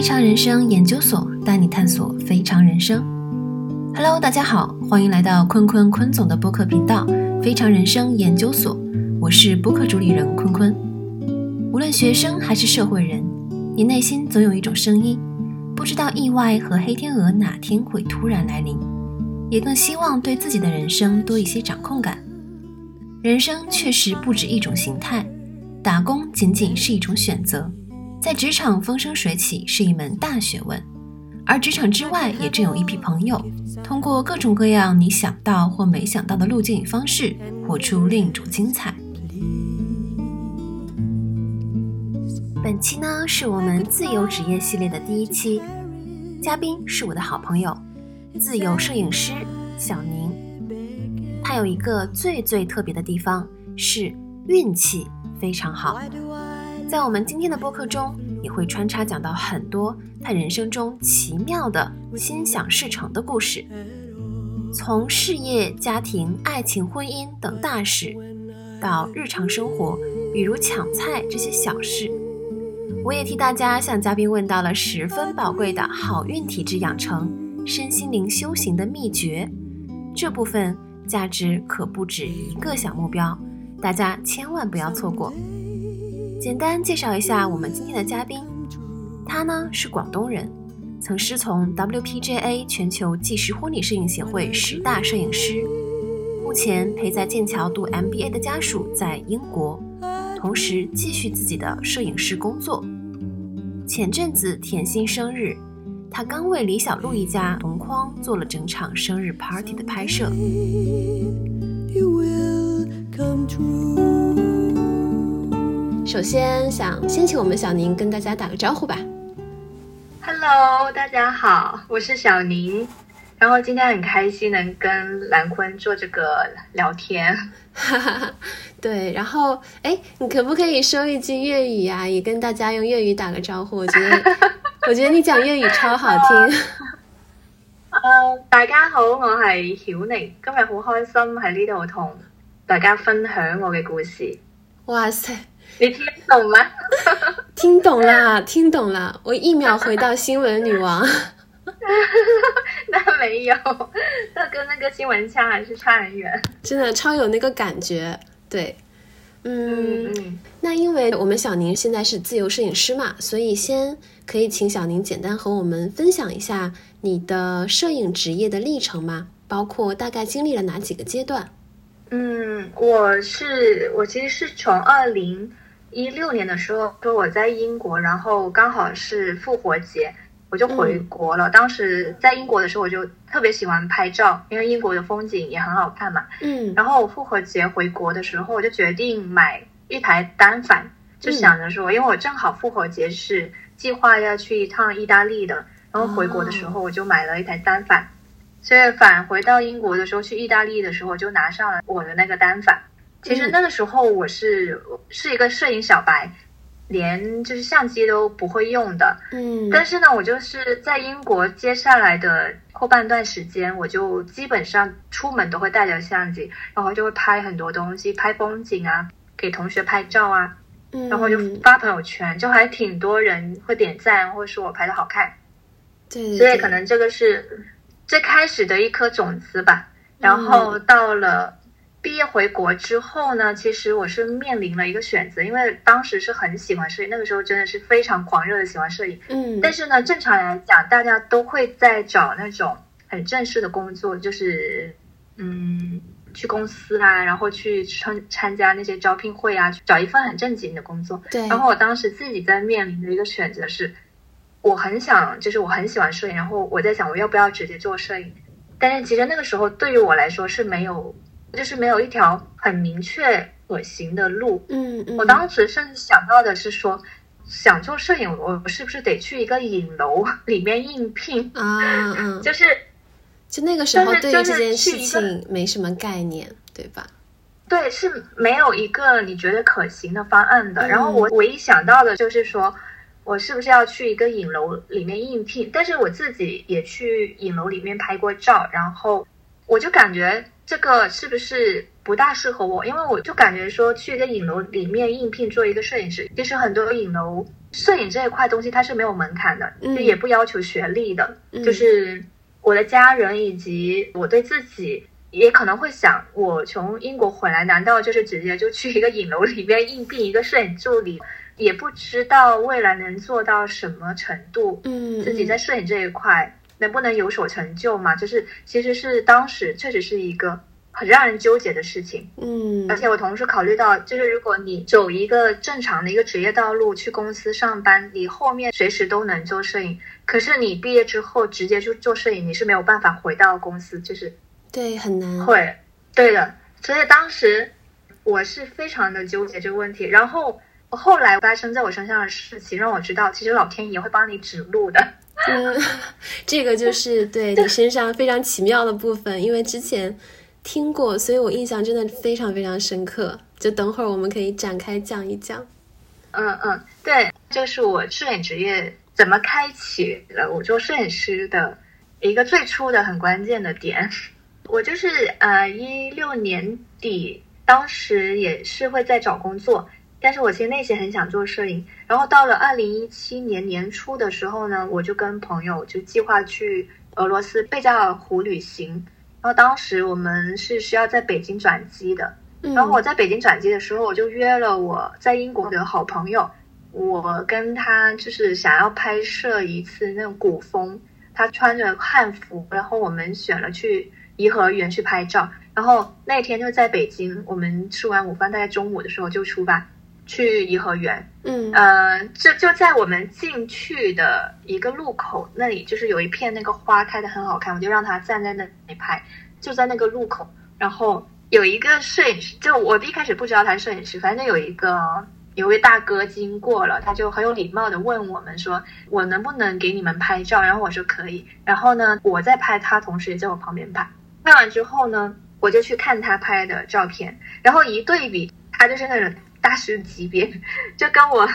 非常人生研究所带你探索非常人生。Hello，大家好，欢迎来到坤坤坤总的播客频道《非常人生研究所》，我是播客主理人坤坤。无论学生还是社会人，你内心总有一种声音，不知道意外和黑天鹅哪天会突然来临，也更希望对自己的人生多一些掌控感。人生确实不止一种形态，打工仅仅是一种选择。在职场风生水起是一门大学问，而职场之外也正有一批朋友，通过各种各样你想到或没想到的路径与方式，活出另一种精彩。本期呢是我们自由职业系列的第一期，嘉宾是我的好朋友，自由摄影师小宁。他有一个最最特别的地方，是运气非常好。在我们今天的播客中，也会穿插讲到很多他人生中奇妙的心想事成的故事，从事业、家庭、爱情、婚姻等大事，到日常生活，比如抢菜这些小事，我也替大家向嘉宾问到了十分宝贵的好运体质养成、身心灵修行的秘诀，这部分价值可不止一个小目标，大家千万不要错过。简单介绍一下我们今天的嘉宾，他呢是广东人，曾师从 WPJA 全球纪实婚礼摄影协会十大摄影师，目前陪在剑桥读 MBA 的家属在英国，同时继续自己的摄影师工作。前阵子甜心生日，他刚为李小璐一家同框做了整场生日 party 的拍摄。you will come to 首先想先请我们小宁跟大家打个招呼吧。Hello，大家好，我是小宁。然后今天很开心能跟兰坤做这个聊天。对，然后哎，你可不可以说一句粤语呀？也跟大家用粤语打个招呼。我觉得，我觉得你讲粤语超好听。呃，大家好，我係曉寧，今日好開心喺呢度同大家分享我嘅故事。哇塞！你听懂吗？听懂了，听懂了。我一秒回到新闻女王。那没有，那跟那个新闻腔还是差很远。真的超有那个感觉，对，嗯。那因为我们小宁现在是自由摄影师嘛，所以先可以请小宁简单和我们分享一下你的摄影职业的历程吗？包括大概经历了哪几个阶段？嗯，我是我其实是从二零。一六年的时候，说我在英国，然后刚好是复活节，我就回国了。当时在英国的时候，我就特别喜欢拍照，因为英国的风景也很好看嘛。嗯。然后我复活节回国的时候，我就决定买一台单反，就想着说，因为我正好复活节是计划要去一趟意大利的，然后回国的时候我就买了一台单反，所以返回到英国的时候，去意大利的时候就拿上了我的那个单反。其实那个时候我是是一个摄影小白，连就是相机都不会用的。嗯，但是呢，我就是在英国接下来的后半段时间，我就基本上出门都会带着相机，然后就会拍很多东西，拍风景啊，给同学拍照啊，然后就发朋友圈，就还挺多人会点赞，或者说我拍的好看。对，所以可能这个是最开始的一颗种子吧。然后到了。毕业回国之后呢，其实我是面临了一个选择，因为当时是很喜欢摄影，那个时候真的是非常狂热的喜欢摄影。嗯，但是呢，正常来讲，大家都会在找那种很正式的工作，就是嗯，去公司啊，然后去参参加那些招聘会啊，去找一份很正经的工作。对。然后我当时自己在面临的一个选择是，我很想，就是我很喜欢摄影，然后我在想我要不要直接做摄影，但是其实那个时候对于我来说是没有。就是没有一条很明确可行的路。嗯嗯，我当时甚至想到的是说，想做摄影，我是不是得去一个影楼里面应聘啊？嗯，就是，就那个时候对于这件事情没什么概念，对吧？对，是没有一个你觉得可行的方案的。然后我唯一想到的就是说，我是不是要去一个影楼里面应聘？但是我自己也去影楼里面拍过照，然后我就感觉。这个是不是不大适合我？因为我就感觉说去一个影楼里面应聘做一个摄影师，其实很多影楼摄影这一块东西它是没有门槛的，嗯就也不要求学历的，嗯就是我的家人以及我对自己。也可能会想，我从英国回来，难道就是直接就去一个影楼里面应聘一个摄影助理？也不知道未来能做到什么程度，嗯，自己在摄影这一块能不能有所成就嘛？就是其实是当时确实是一个很让人纠结的事情。嗯，而且我同时考虑到，就是如果你走一个正常的一个职业道路，去公司上班，你后面随时都能做摄影。可是你毕业之后直接就做摄影，你是没有办法回到公司，就是对很难，会，对的。所以当时我是非常的纠结这个问题。然后后来发生在我身上的事情，让我知道，其实老天爷会帮你指路的。嗯，这个就是对你身上非常奇妙的部分，因为之前听过，所以我印象真的非常非常深刻。就等会儿我们可以展开讲一讲。嗯嗯，对，就是我摄影职业怎么开启了我做摄影师的一个最初的很关键的点。我就是呃一六年底，当时也是会在找工作，但是我其实内心很想做摄影。然后到了二零一七年年初的时候呢，我就跟朋友就计划去俄罗斯贝加尔湖旅行。然后当时我们是需要在北京转机的，嗯然后我在北京转机的时候，我就约了我在英国的好朋友，我跟他就是想要拍摄一次那种古风，他穿着汉服，然后我们选了去颐和园去拍照，然后那天就在北京，我们吃完午饭，大概中午的时候就出发去颐和园，嗯呃，就就在我们进去的一个路口那里，就是有一片那个花开的很好看，我就让他站在那里拍，就在那个路口。然后有一个摄影师，就我一开始不知道他是摄影师，反正有一个有位大哥经过了，他就很有礼貌的问我们说，我能不能给你们拍照？然后我说可以。然后呢，我在拍，他同时也在我旁边拍。拍完之后呢，我就去看他拍的照片，然后一对比，他就是那种大师级别，就跟我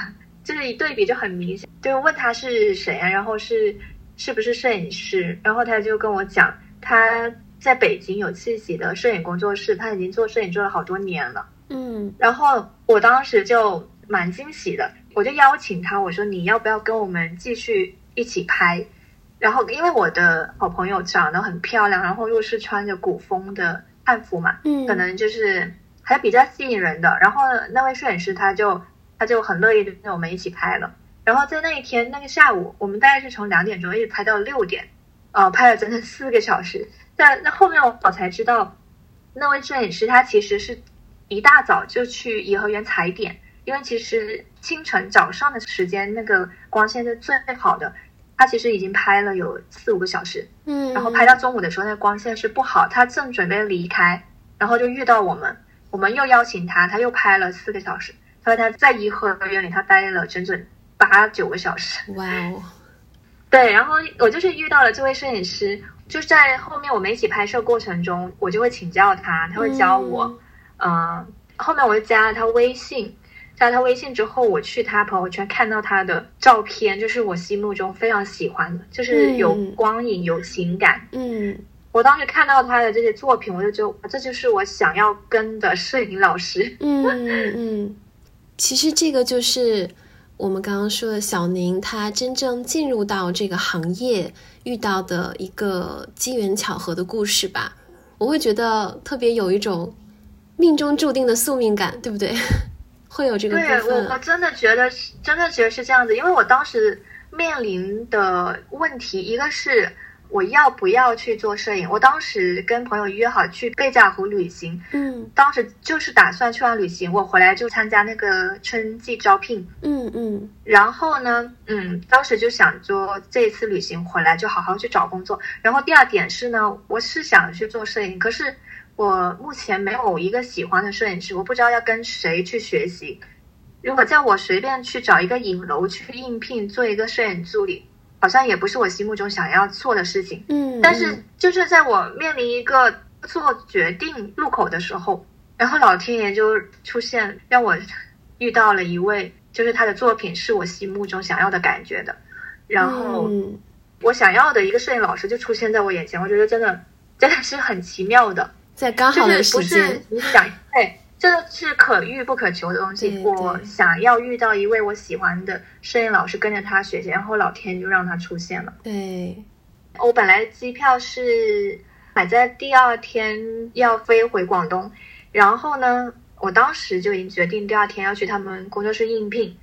就是一对比就很明显，就问他是谁啊，然后是是不是摄影师，然后他就跟我讲他在北京有自己的摄影工作室，他已经做摄影做了好多年了。嗯然后我当时就蛮惊喜的，我就邀请他，我说你要不要跟我们继续一起拍？然后因为我的好朋友长得很漂亮，然后又是穿着古风的汉服嘛，嗯，可能就是还比较吸引人的。然后那位摄影师他就他就很乐意的跟我们一起拍了。然后在那一天那个下午，我们大概是从两点钟一直拍到六点，呃，拍了整整四个小时。但那后面我我才知道，那位摄影师他其实是一大早就去颐和园踩点，因为其实清晨早上的时间那个光线是最好的。他其实已经拍了有四五个小时，嗯，然后拍到中午的时候，那个光线是不好，他正准备离开，然后就遇到我们，我们又邀请他，他又拍了四个小时。他说他在颐和园里他待了整整八九个小时。哇哦，对，然后我就是遇到了这位摄影师，就在后面我们一起拍摄过程中，我就会请教他，他会教我，嗯呃，后面我就加了他微信，加了他微信之后，我去他朋友圈看到他的照片，就是我心目中非常喜欢的，就是有嗯光影、有情感。嗯我当时看到他的这些作品，我就觉得这就是我想要跟的摄影老师。嗯嗯，其实这个就是我们刚刚说的小宁，他真正进入到这个行业遇到的一个机缘巧合的故事吧。我会觉得特别有一种命中注定的宿命感，对不对？会有这个部对我，我。真的觉得是，真的觉得是这样子，因为我当时面临的问题，一个是我要不要去做摄影。我当时跟朋友约好去贝加尔湖旅行，嗯当时就是打算去完旅行，我回来就参加那个春季招聘。嗯嗯然后呢，嗯，当时就想说这一次旅行回来就好好去找工作。然后第二点是呢，我是想去做摄影，可是我目前没有一个喜欢的摄影师，我不知道要跟谁去学习。如果叫我随便去找一个影楼去应聘做一个摄影助理，好像也不是我心目中想要做的事情。嗯，但是就是在我面临一个做决定路口的时候，然后老天爷就出现，让我遇到了一位，就是他的作品是我心目中想要的感觉的，然后嗯。我想要的一个摄影老师就出现在我眼前，我觉得真的真的是很奇妙的，在刚好的就是不是时间，你想对，这是可遇不可求的东西。我想要遇到一位我喜欢的摄影老师，跟着他学习，然后老天就让他出现了。对，我本来机票是买在第二天要飞回广东，然后呢，我当时就已经决定第二天要去他们工作室应聘，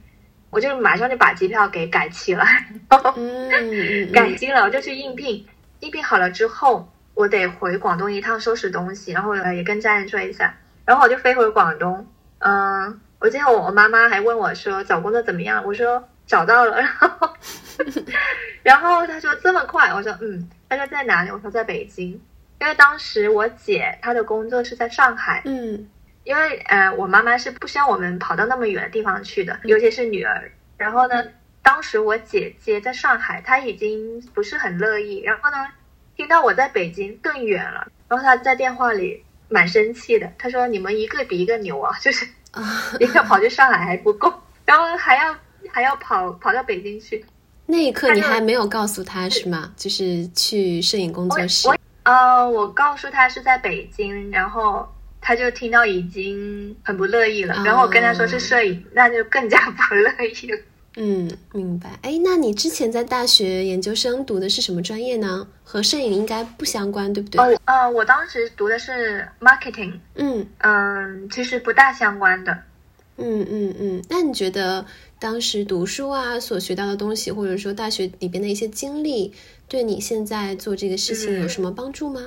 我就马上就把机票给改期了，改期了，我就去应聘。应聘好了之后，我得回广东一趟收拾东西，然后呃也跟家人说一下，然后我就飞回广东。嗯、我记得我妈妈还问我说找工作怎么样，我说找到了，然后然后她说这么快，我说嗯，她说在哪里？我说在北京，因为当时我姐她的工作是在上海，嗯。因为呃我妈妈是不希望我们跑到那么远的地方去的，尤其是女儿。然后呢，当时我姐姐在上海，她已经不是很乐意，然后呢，听到我在北京更远了，然后她在电话里蛮生气的，他说你们一个比一个牛啊，就是啊，一个跑去上海还不够，然后还要还要跑跑到北京去。那一刻你还没有告诉他是吗？就是去摄影工作室我。呃，我告诉他是在北京，然后他就听到已经很不乐意了，哦然后我跟他说是摄影，那就更加 不乐意了。嗯，明白。哎，那你之前在大学研究生读的是什么专业呢？和摄影应该不相关，对不对？哦，呃，我当时读的是 marketing，嗯嗯，其实不大相关的。嗯嗯嗯。那你觉得当时读书啊所学到的东西，或者说大学里边的一些经历，对你现在做这个事情有什么帮助吗？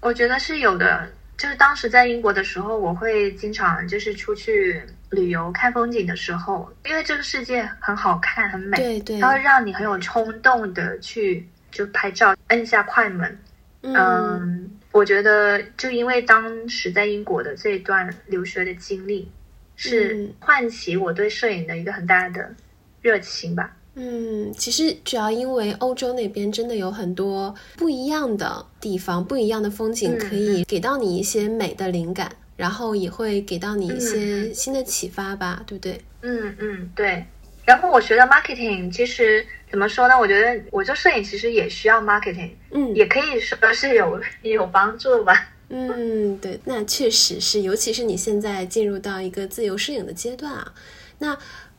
我觉得是有的，就是当时在英国的时候，我会经常就是出去旅游看风景的时候，因为这个世界很好看很美，对对，它会让你很有冲动的去就拍照，摁下快门。嗯。嗯，我觉得就因为当时在英国的这一段留学的经历，是嗯。唤起我对摄影的一个很大的热情吧。嗯，其实主要因为欧洲那边真的有很多不一样的地方，不一样的风景，嗯。可以给到你一些美的灵感，然后也会给到你一些嗯新的启发吧，对不对？嗯嗯，对。然后我学的 marketing，其实怎么说呢？我觉得我做摄影其实也需要 marketing，嗯，也可以说是有有帮助吧。嗯，对，那确实是，尤其是你现在进入到一个自由摄影的阶段啊，那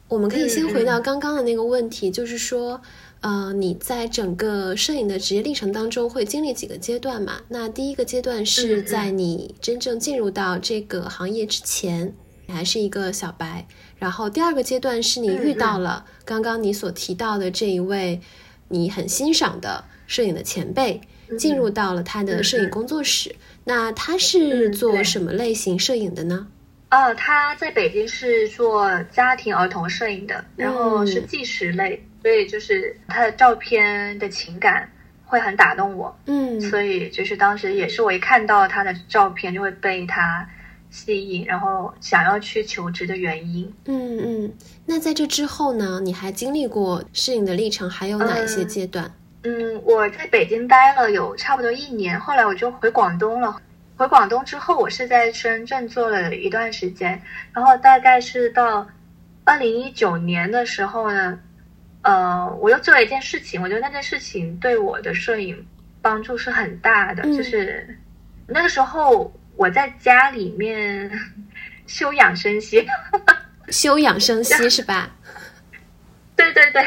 我们可以先回到刚刚的那个问题，就是说，呃，你在整个摄影的职业历程当中会经历几个阶段嘛？那第一个阶段是在你真正进入到这个行业之前，你还是一个小白，然后第二个阶段是你遇到了刚刚你所提到的这一位你很欣赏的摄影的前辈。进入到了他的摄影工作室，那他是做什么类型摄影的呢？哦，他在北京是做家庭儿童摄影的，然后是纪实类，所以就是他的照片的情感会很打动我，嗯所以就是当时也是我一看到他的照片就会被他吸引，然后想要去求职的原因。嗯嗯。那在这之后呢？你还经历过适应的历程，还有哪一些嗯阶段？嗯，我在北京待了有差不多一年，后来我就回广东了。回广东之后，我是在深圳做了一段时间，然后大概是到二零一九年的时候呢，呃，我又做了一件事情，我觉得那件事情对我的摄影帮助是很大的，嗯。就是那个时候我在家里面 休养生息，休养生息 是吧？对对对，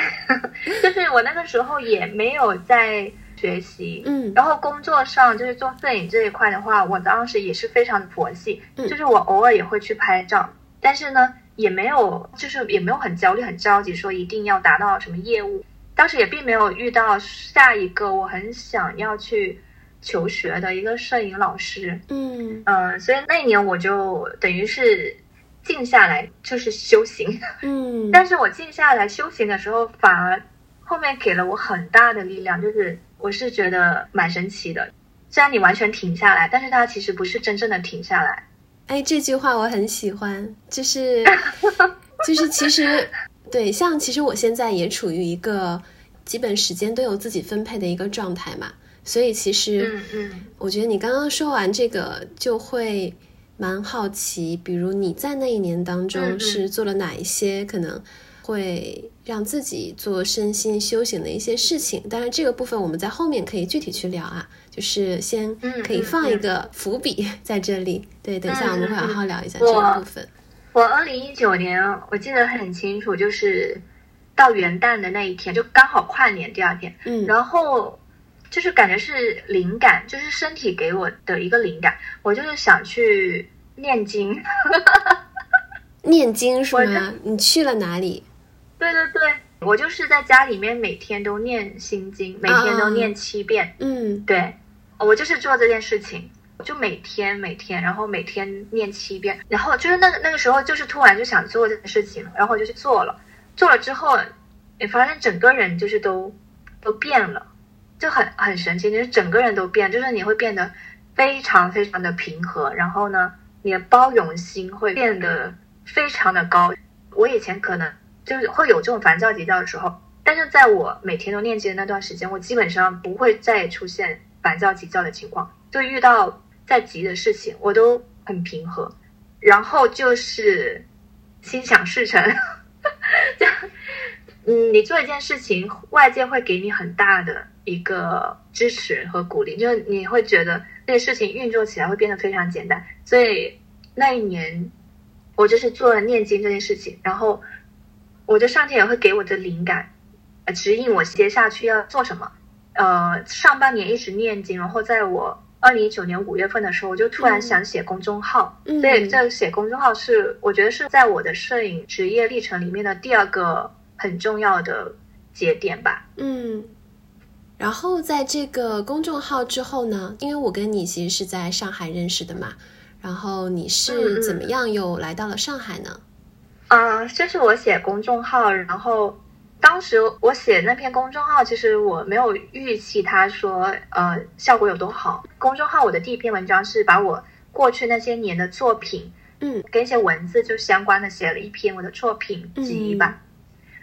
就是我那个时候也没有在学习，嗯。然后工作上就是做摄影这一块的话，我当时也是非常的佛系，嗯。就是我偶尔也会去拍照，但是呢，也没有就是也没有很焦虑、很着急说一定要达到什么业务。当时也并没有遇到下一个我很想要去求学的一个摄影老师，嗯嗯、所以那一年我就等于是静下来，就是修行。嗯 但是我静下来修行的时候，反而后面给了我很大的力量，就是我是觉得蛮神奇的。虽然你完全停下来，但是它其实不是真正的停下来。哎，这句话我很喜欢，就是 就是其实对，像其实我现在也处于一个基本时间都有自己分配的一个状态嘛，所以其实嗯嗯。我觉得你刚刚说完这个，就会蛮好奇，比如你在那一年当中是做了哪一些可能会让自己做身心修行的一些事情。当然，这个部分我们在后面可以具体去聊啊，就是先可以放一个伏笔在这里。对，等一下我们会好好聊一下这个部分。我二零一九年我记得很清楚，就是到元旦的那一天，就刚好跨年第二天，嗯，然后就是感觉是灵感，就是身体给我的一个灵感，我就是想去念经。念经是吗？你去了哪里？对对对，我就是在家里面每天都念心经，每天都念七遍。嗯，对，我就是做这件事情，就每天每天，然后每天念七遍，然后就是那个那个时候，就是突然就想做这件事情，然后我就去做了。做了之后，你发现整个人就是都都变了，就很很神奇，就是整个人都变，就是你会变得非常非常的平和，然后呢，你的包容心会变得。非常的高，我以前可能就是会有这种烦躁急躁的时候，但是在我每天都念经的那段时间，我基本上不会再出现烦躁急躁的情况，就遇到再急的事情，我都很平和，然后就是心想事成，这样，嗯，你做一件事情，外界会给你很大的一个支持和鼓励，就是你会觉得这个事情运作起来会变得非常简单，所以那一年。我就是做了念经这件事情，然后我的上天也会给我的灵感，呃，指引我接下去要做什么。呃，上半年一直念经，然后在我二零一九年五月份的时候，我就突然想写公众号。嗯，所以这写公众号是我觉得是在我的摄影职业历程里面的第二个很重要的节点吧。嗯，然后在这个公众号之后呢，因为我跟你其实是在上海认识的嘛。然后你是怎么样又来到了上海呢？啊，就是我写公众号，然后当时我写那篇公众号，其实我没有预期他说呃效果有多好。公众号我的第一篇文章是把我过去那些年的作品，嗯，跟一些文字就相关的写了一篇我的作品集吧，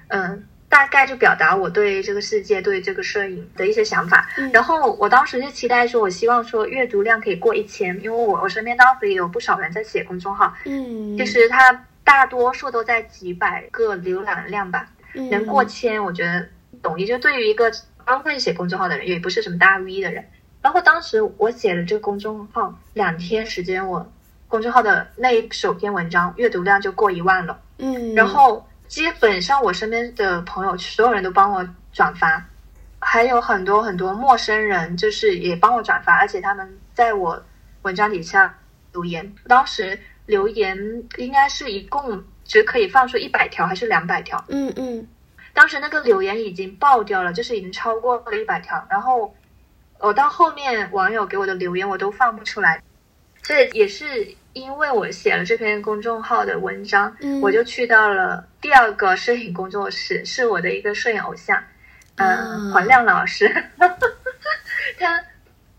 嗯。大概就表达我对这个世界、对这个摄影的一些想法。然后我当时就期待说，我希望说阅读量可以过一千，因为我我身边当时也有不少人在写公众号，嗯，其实他大多数都在几百个浏览量吧，能过千，我觉得容易。就对于一个刚开始写公众号的人，也不是什么大 V 的人。然后当时我写了这个公众号两天时间，我公众号的那一首篇文章阅读量就过一万了，嗯，然后。基本上我身边的朋友，所有人都帮我转发，还有很多很多陌生人，就是也帮我转发，而且他们在我文章底下留言。当时留言应该是一共只可以放出一百条，还是两百条？嗯嗯。当时那个留言已经爆掉了，就是已经超过了一百条。然后我到后面网友给我的留言我都放不出来，这也是。因为我写了这篇公众号的文章，我就去到了第二个摄影工作室，是我的一个摄影偶像，嗯，黄亮老师。他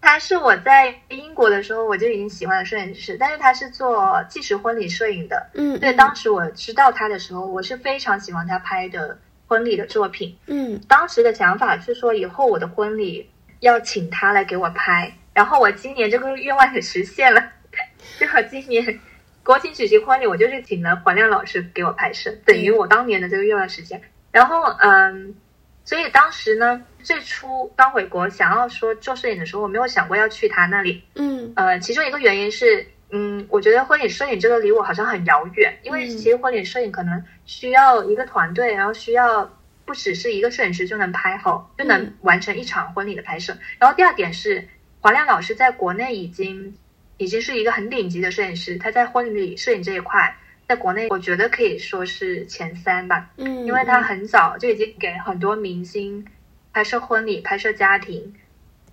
他是我在英国的时候我就已经喜欢的摄影师，但是他是做纪实婚礼摄影的。嗯，对，当时我知道他的时候，我是非常喜欢他拍的婚礼的作品。嗯，当时的想法是说，以后我的婚礼要请他来给我拍，然后我今年这个愿望也实现了。正好今年国庆举行婚礼，我就是请了黄亮老师给我拍摄，等于我当年的这个愿望实现。然后，嗯，所以当时呢，最初刚回国想要说做摄影的时候，我没有想过要去他那里。嗯，呃，其中一个原因是，嗯，我觉得婚礼摄影这个离我好像很遥远，因为其实婚礼摄影可能需要一个团队，然后需要不只是一个摄影师就能拍好，就能完成一场婚礼的拍摄。然后第二点是，华亮老师在国内已经。已经是一个很顶级的摄影师，他在婚礼摄影这一块，在国内我觉得可以说是前三吧。嗯，因为他很早就已经给很多明星拍摄婚礼、拍摄家庭，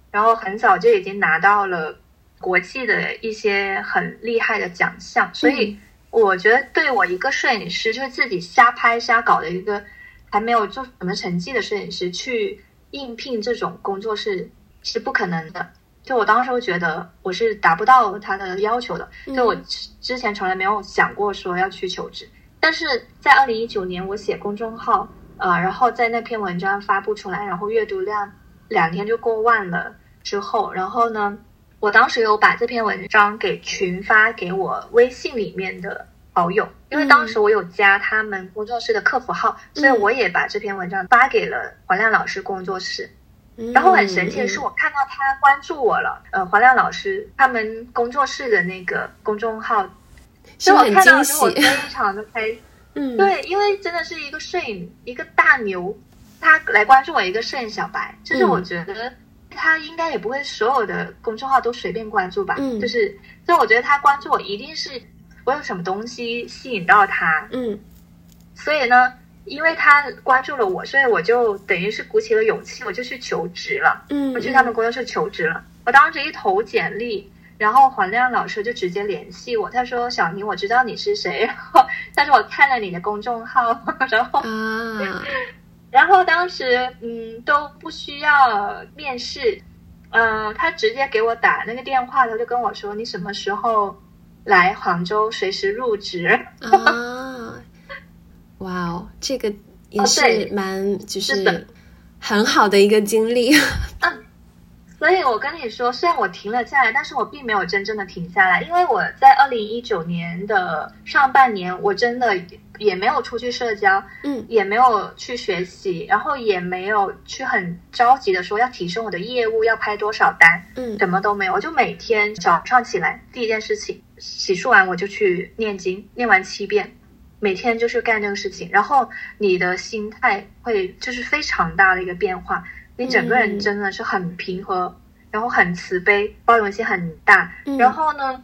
然后很早就已经拿到了国际的一些很厉害的奖项。所以我觉得，对我一个摄影师，就是自己瞎拍瞎搞的一个还没有做什么成绩的摄影师，去应聘这种工作是是不可能的。就我当时会觉得我是达不到他的要求的，就我之前从来没有想过说要去求职，但是在二零一九年我写公众号，呃，然后在那篇文章发布出来，然后阅读量两天就过万了之后，然后呢，我当时有把这篇文章给群发给我微信里面的好友，因为当时我有加他们工作室的客服号，所以我也把这篇文章发给了黄亮老师工作室。然后很神奇的是，我看到他关注我了。呃，黄亮老师他们工作室的那个公众号，所以我看到之后非常的开。嗯，对，因为真的是一个摄影一个大牛，他来关注我一个摄影小白，就是我觉得他应该也不会所有的公众号都随便关注吧。嗯，就是，所以我觉得他关注我一定是我有什么东西吸引到他。嗯，所以呢。因为他关注了我，所以我就等于是鼓起了勇气，我就去求职了。嗯，我去他们工作室求职了。我当时一投简历，然后黄亮老师就直接联系我，他说：“小宁，我知道你是谁，然后但是我看了你的公众号，然后啊，然后当时嗯都不需要面试，嗯，他直接给我打那个电话，他就跟我说：你什么时候来杭州，随时入职。”啊。哇哦，这个也是蛮就是很好的一个经历。嗯，所以我跟你说，虽然我停了下来，但是我并没有真正的停下来，因为我在二零一九年的上半年，我真的也没有出去社交，嗯，也没有去学习，然后也没有去很着急的说要提升我的业务，要拍多少单，嗯，什么都没有，我就每天早上起来第一件事情，洗漱完我就去念经，念完七遍。每天就是干这个事情，然后你的心态会就是非常大的一个变化，你整个人真的是很平和，然后很慈悲，包容性很大。然后呢，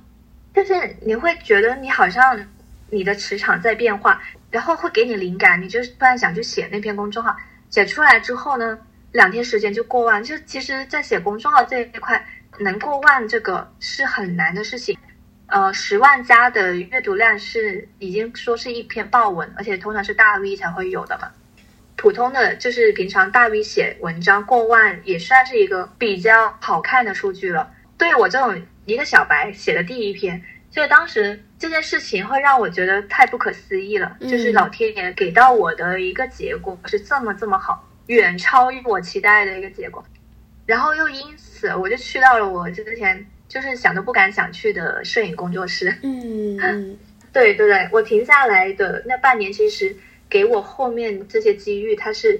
就是你会觉得你好像你的磁场在变化，然后会给你灵感，你就突然想去写那篇公众号，写出来之后呢，两天时间就过万。就其实，在写公众号这一块，能过万这个是很难的事情。呃，十万加的阅读量是已经说是一篇爆文，而且通常是大 V 才会有的嘛。普通的就是平常大 V 写文章过万，也算是一个比较好看的数据了。对我这种一个小白写的第一篇，所以当时这件事情会让我觉得太不可思议了。就是老天爷给到我的一个结果是这么这么好，远超于我期待的一个结果。然后又因此，我就去到了我之前。就是想都不敢想去的摄影工作室。嗯，对对对，我停下来的那半年，其实给我后面这些机遇，它是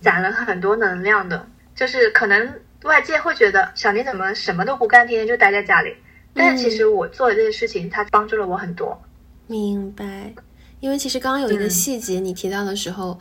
攒了很多能量的。就是可能外界会觉得小林怎么什么都不干，天天就待在家里，但是其实我做的这些事情，它帮助了我很多。明白，因为其实刚刚有一个细节你提到的时候，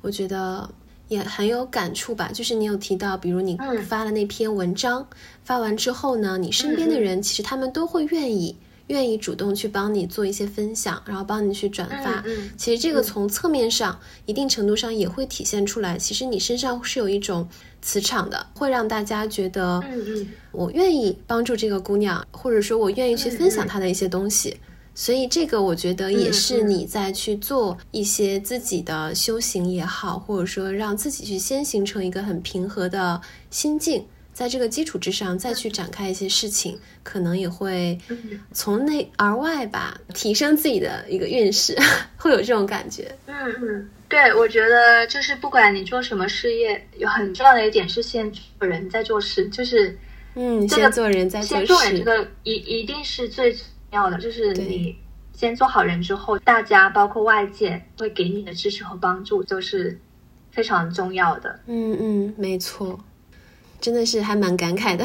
我觉得。也很有感触吧，就是你有提到，比如你发了那篇文章，发完之后呢，你身边的人其实他们都会愿意，愿意主动去帮你做一些分享，然后帮你去转发。其实这个从侧面上，一定程度上也会体现出来，其实你身上是有一种磁场的，会让大家觉得，嗯嗯，我愿意帮助这个姑娘，或者说我愿意去分享她的一些东西。所以这个我觉得也是你在去做一些自己的修行也好，或者说让自己去先形成一个很平和的心境，在这个基础之上再去展开一些事情，可能也会从内而外吧，提升自己的一个运势，会有这种感觉。嗯嗯，对，我觉得就是不管你做什么事业，有很重要的一点是先做人再做事，就是嗯，先做人再做事，先做人这个一一定是最重。要的就是你先做好人之后，大家包括外界会给你的支持和帮助，就是非常重要的。嗯嗯，没错，真的是还蛮感慨的。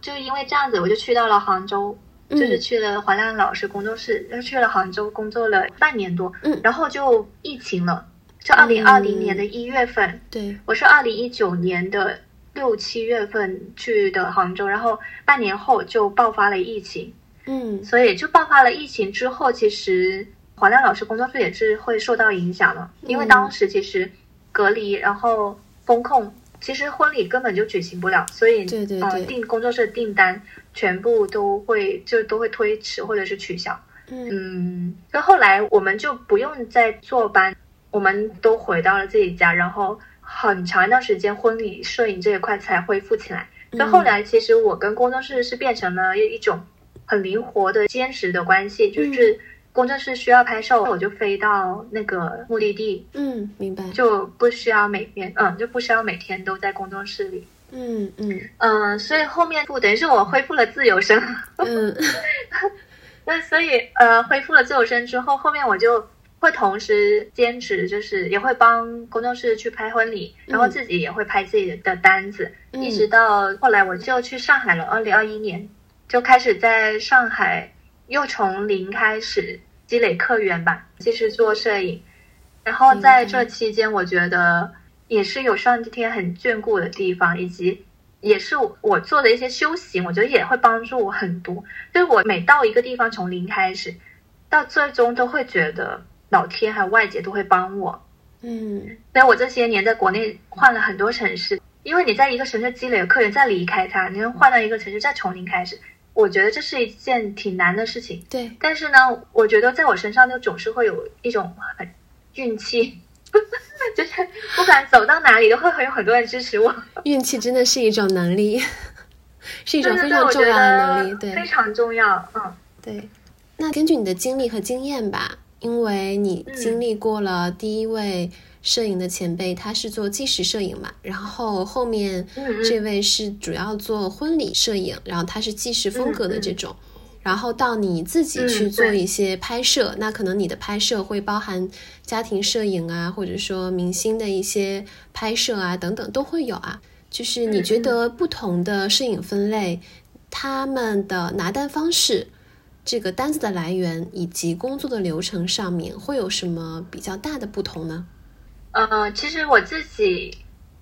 就因为这样子，我就去到了杭州，就是去了黄亮老师工作室，又去了杭州工作了半年多。嗯，然后就疫情了，就二零二零年的一月份。对，我是二零一九年的六七月份去的杭州，然后半年后就爆发了疫情。嗯，所以就爆发了疫情之后，其实黄亮老师工作室也是会受到影响的，因为当时其实隔离，然后风控，其实婚礼根本就举行不了，所以对对对，订工作室订单全部都会就都会推迟或者是取消。嗯，那后来我们就不用再坐班，我们都回到了自己家，然后很长一段时间婚礼摄影这一块才恢复起来。那后来其实我跟工作室是变成了一种。很灵活的兼职的关系，就是工作室需要拍摄，我就飞到那个目的地。嗯，明白。就不需要每天，嗯，就不需要每天都在工作室里。嗯嗯嗯，所以后面不等于是我恢复了自由身。嗯，那所以呃，恢复了自由身之后，后面我就会同时兼职，就是也会帮工作室去拍婚礼，然后自己也会拍自己的单子，一直到后来我就去上海了。二零二一年就开始在上海又从零开始积累客源吧，继续做摄影。然后在这期间，我觉得也是有上天很眷顾的地方，以及。也是我做的一些修行，我觉得也会帮助我很多。就是我每到一个地方，从零开始，到最终都会觉得老天还有外界都会帮我。嗯，所以我这些年在国内换了很多城市，因为你在一个城市积累了客源，再离开它，你能换到一个城市再从零开始，我觉得这是一件挺难的事情。对，但是呢，我觉得在我身上就总是会有一种很运气。就是不管走到哪里，都会有很多人支持我。运气真的是一种能力，是一种非常重要的能力，对，非常重要。嗯，对。那根据你的经历和经验吧，因为你经历过了第一位摄影的前辈，他是做纪实摄影嘛，然后后面这位是主要做婚礼摄影，然后他是纪实风格的这种。然后到你自己去做一些拍摄，那可能你的拍摄会包含家庭摄影啊，或者说明星的一些拍摄啊，等等都会有啊。就是你觉得不同的摄影分类，他们的拿单方式、这个单子的来源以及工作的流程上面会有什么比较大的不同呢？呃，其实我自己。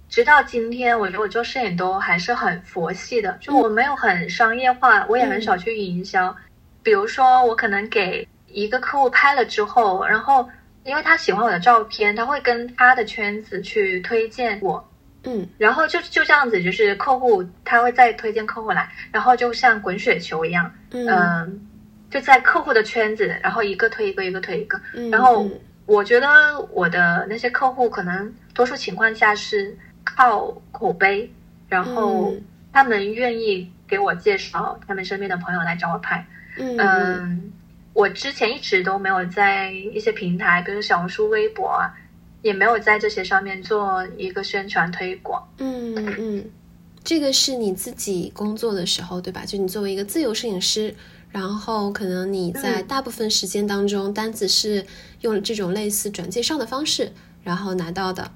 直到今天，我觉得我做摄影都还是很佛系的，就我没有很商业化，我也很少去营销。比如说，我可能给一个客户拍了之后，然后因为他喜欢我的照片，他会跟他的圈子去推荐我，嗯，然后就就这样子，就是客户他会再推荐客户来，然后就像滚雪球一样，嗯，就在客户的圈子，然后一个推一个，一个推一个，然后我觉得我的那些客户可能多数情况下是。靠口碑，然后他们愿意给我介绍他们身边的朋友来找我拍。嗯，我之前一直都没有在一些平台，比如小红书、微博啊，也没有在这些上面做一个宣传推广。嗯嗯，这个是你自己工作的时候对吧？就你作为一个自由摄影师，然后可能你在大部分时间当中单子是用这种类似转介绍的方式，然后拿到的。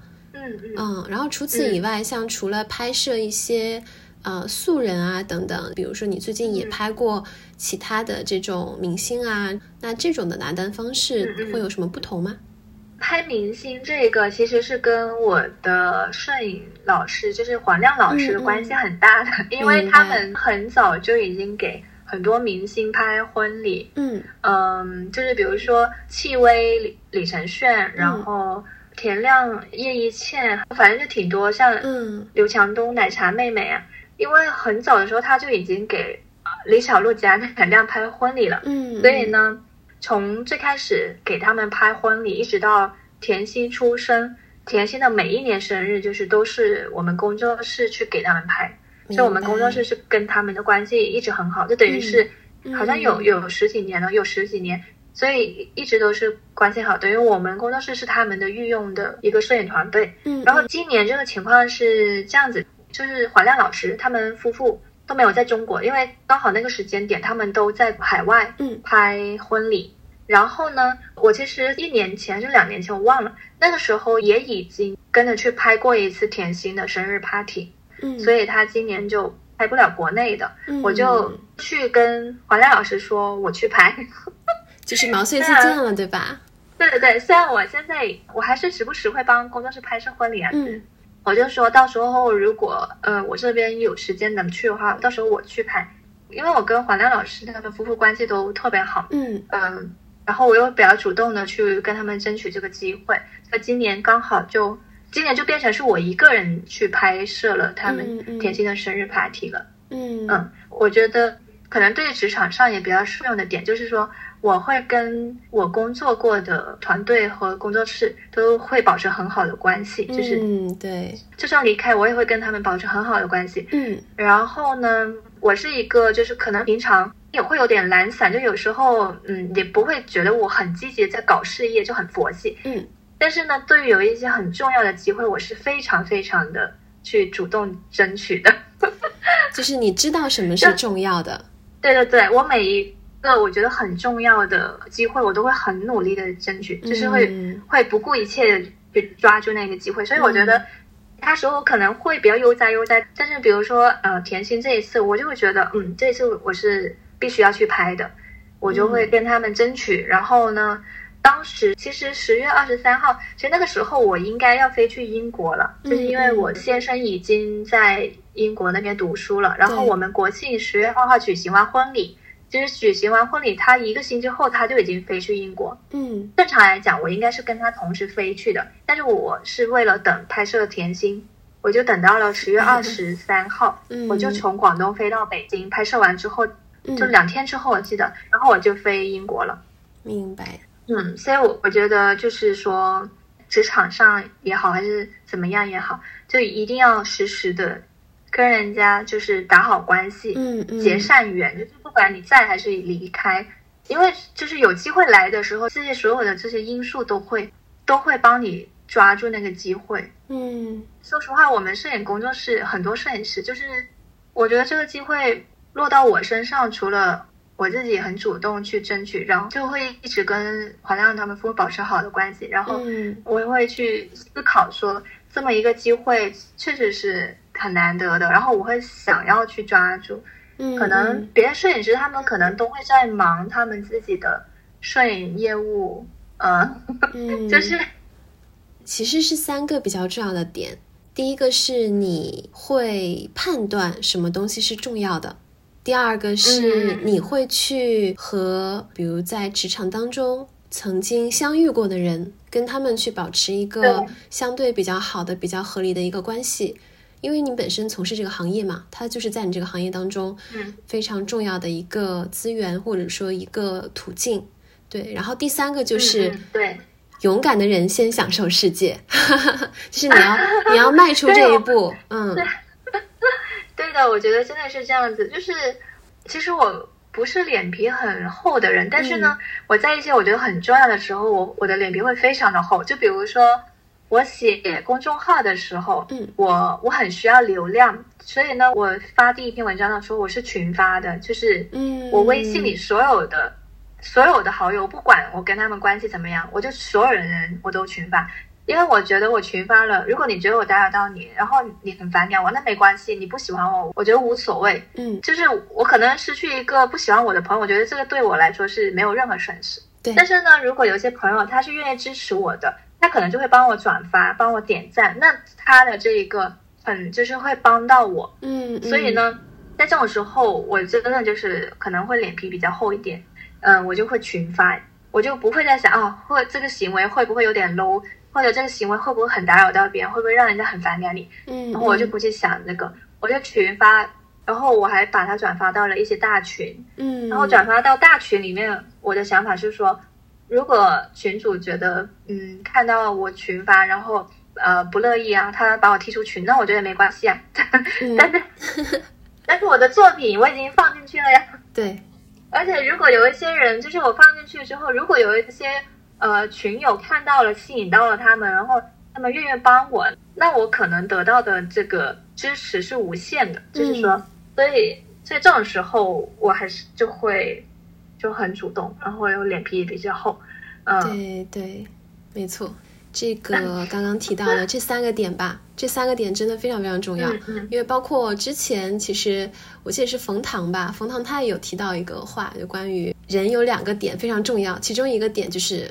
嗯，然后除此以外，像除了拍摄一些呃素人啊等等，比如说你最近也拍过其他的这种明星啊，那这种的拿单方式会有什么不同吗？拍明星这个其实是跟我的摄影老师，就是黄亮老师关系很大的，因为他们很早就已经给很多明星拍婚礼。嗯嗯，就是比如说戚薇、李李承铉，然后。田亮、叶一茜，反正就挺多，像刘强东、奶茶妹妹啊。因为很早的时候他就已经给李小璐、贾乃亮拍婚礼了，嗯，所以呢，从最开始给他们拍婚礼，一直到甜心出生，甜心的每一年生日，就是都是我们工作室去给他们拍，所以我们工作室是跟他们的关系一直很好，就等于是好像有有十几年了，有十几年。所以一直都是关系好，等于我们工作室是他们的御用的一个摄影团队。嗯，然后今年这个情况是这样子，就是华亮老师他们夫妇都没有在中国，因为刚好那个时间点他们都在海外拍婚礼。然后呢，我其实一年前还是两年前我忘了，那个时候也已经跟着去拍过一次甜心的生日 party。嗯，所以他今年就拍不了国内的，我就去跟华亮老师说我去拍。就是毛遂自荐了，对吧？对对对，虽然我现在我还是时不时会帮工作室拍摄婚礼啊，嗯，我就说到时候如果呃我这边有时间能去的话，到时候我去拍，因为我跟黄亮老师他们夫妇关系都特别好，嗯嗯，然后我又比较主动的去跟他们争取这个机会，那今年刚好就今年就变成是我一个人去拍摄了他们甜心的生日 party 了，嗯嗯，我觉得可能对职场上也比较适用的点就是说。我会跟我工作过的团队和工作室都会保持很好的关系，就是嗯，对，就算离开，我也会跟他们保持很好的关系。嗯，然后呢，我是一个就是可能平常也会有点懒散，就有时候嗯也不会觉得我很积极在搞事业，就很佛系。嗯，但是呢，对于有一些很重要的机会，我是非常非常的去主动争取的。就是你知道什么是重要的？对对对，我每一。个我觉得很重要的机会，我都会很努力的争取，就是会、嗯会不顾一切的去抓住那个机会。所以我觉得，那时候可能会比较悠哉悠哉，但是比如说呃甜心这一次，我就会觉得嗯这一次我是必须要去拍的，我就会跟他们争取。然后呢，当时其实十月二十三号，其实那个时候我应该要飞去英国了，就是因为我先生已经在英国那边读书了，然后我们国庆十月二号举行完婚礼。就是举行完婚礼，他一个星期后他就已经飞去英国。嗯正常来讲，我应该是跟他同时飞去的，但是我是为了等拍摄甜心，我就等到了十月二十 三号，嗯，我就从广东飞到北京，拍摄完之后嗯就两天之后我记得，然后我就飞英国了。明白，嗯，所以我我觉得就是说，职场上也好，还是怎么样也好，就一定要时时的跟人家就是打好关系，嗯嗯，结善缘，就是不管你在还是离开，因为就是有机会来的时候，这些所有的这些因素都会都会帮你抓住那个机会。嗯。说实话，我们摄影工作室很多摄影师，就是我觉得这个机会落到我身上，除了我自己很主动去争取，然后就会一直跟华亮他们夫妇保持好的关系，然后嗯。我也会去思考说，这么一个机会确实是很难得的，然后我会想要去抓住。嗯，可能别的摄影师他们可能都会在忙他们自己的摄影业务，呃，嗯，就是其实是三个比较重要的点。第一个是你会判断什么东西是重要的，第二个是嗯你会去和比如在职场当中曾经相遇过的人，跟他们去保持一个相对比较好的、比较合理的一个关系。因为你本身从事这个行业嘛，它就是在你这个行业当中嗯非常重要的一个资源或者说一个途径。对，然后第三个就是对，勇敢的人先享受世界，就是你要 你要迈出这一步，嗯 对的，我觉得真的是这样子。就是其实我不是脸皮很厚的人，但是呢，我在一些我觉得很重要的时候，我我的脸皮会非常的厚。就比如说我写公众号的时候，嗯我我很需要流量，所以呢，我发第一篇文章的时候，我是群发的，就是嗯，我微信里所有的所有的好友，不管我跟他们关系怎么样，我就所有人我都群发，因为我觉得我群发了，如果你觉得我打扰到你，然后你很烦鸟我，那没关系，你不喜欢我，我觉得无所谓。嗯就是我可能失去一个不喜欢我的朋友，我觉得这个对我来说是没有任何损失。对，但是呢，如果有些朋友他是愿意支持我的，他可能就会帮我转发，帮我点赞，那他的这一个很就是会帮到我。嗯，所以呢，在这种时候，我真的就是可能会脸皮比较厚一点，嗯、我就会群发，我就不会再想啊，会这个行为会不会有点 low，或者这个行为会不会很打扰到别人，会不会让人家很反感你，嗯，嗯，然后我就不去想这个，我就群发，然后我还把它转发到了一些大群，嗯，然后转发到大群里面，我的想法是说，如果群主觉得嗯看到我群发，然后呃不乐意啊，他把我踢出群，那我觉得没关系啊。嗯。但是但是我的作品我已经放进去了呀，对，而且如果有一些人，就是我放进去之后，如果有一些呃群友看到了，吸引到了他们，然后他们愿意帮我，那我可能得到的这个支持是无限的，就是说，所以在这种时候，我还是就会就很主动，然后又脸皮也比较厚，嗯，对对，没错。这个刚刚提到的 这三个点吧，这三个点真的非常非常重要，因为包括之前其实我记得是冯唐吧，冯唐他也有提到一个话，就关于人有两个点非常重要，其中一个点就是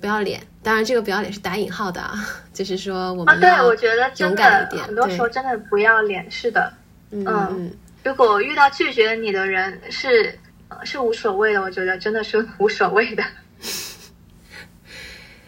不要脸，当然这个不要脸是打引号的啊，就是说我们要我觉得真勇敢一的点，很多时候真的不要脸，是的，嗯。如果遇到拒绝你的人是呃是无所谓的，我觉得真的是无所谓的。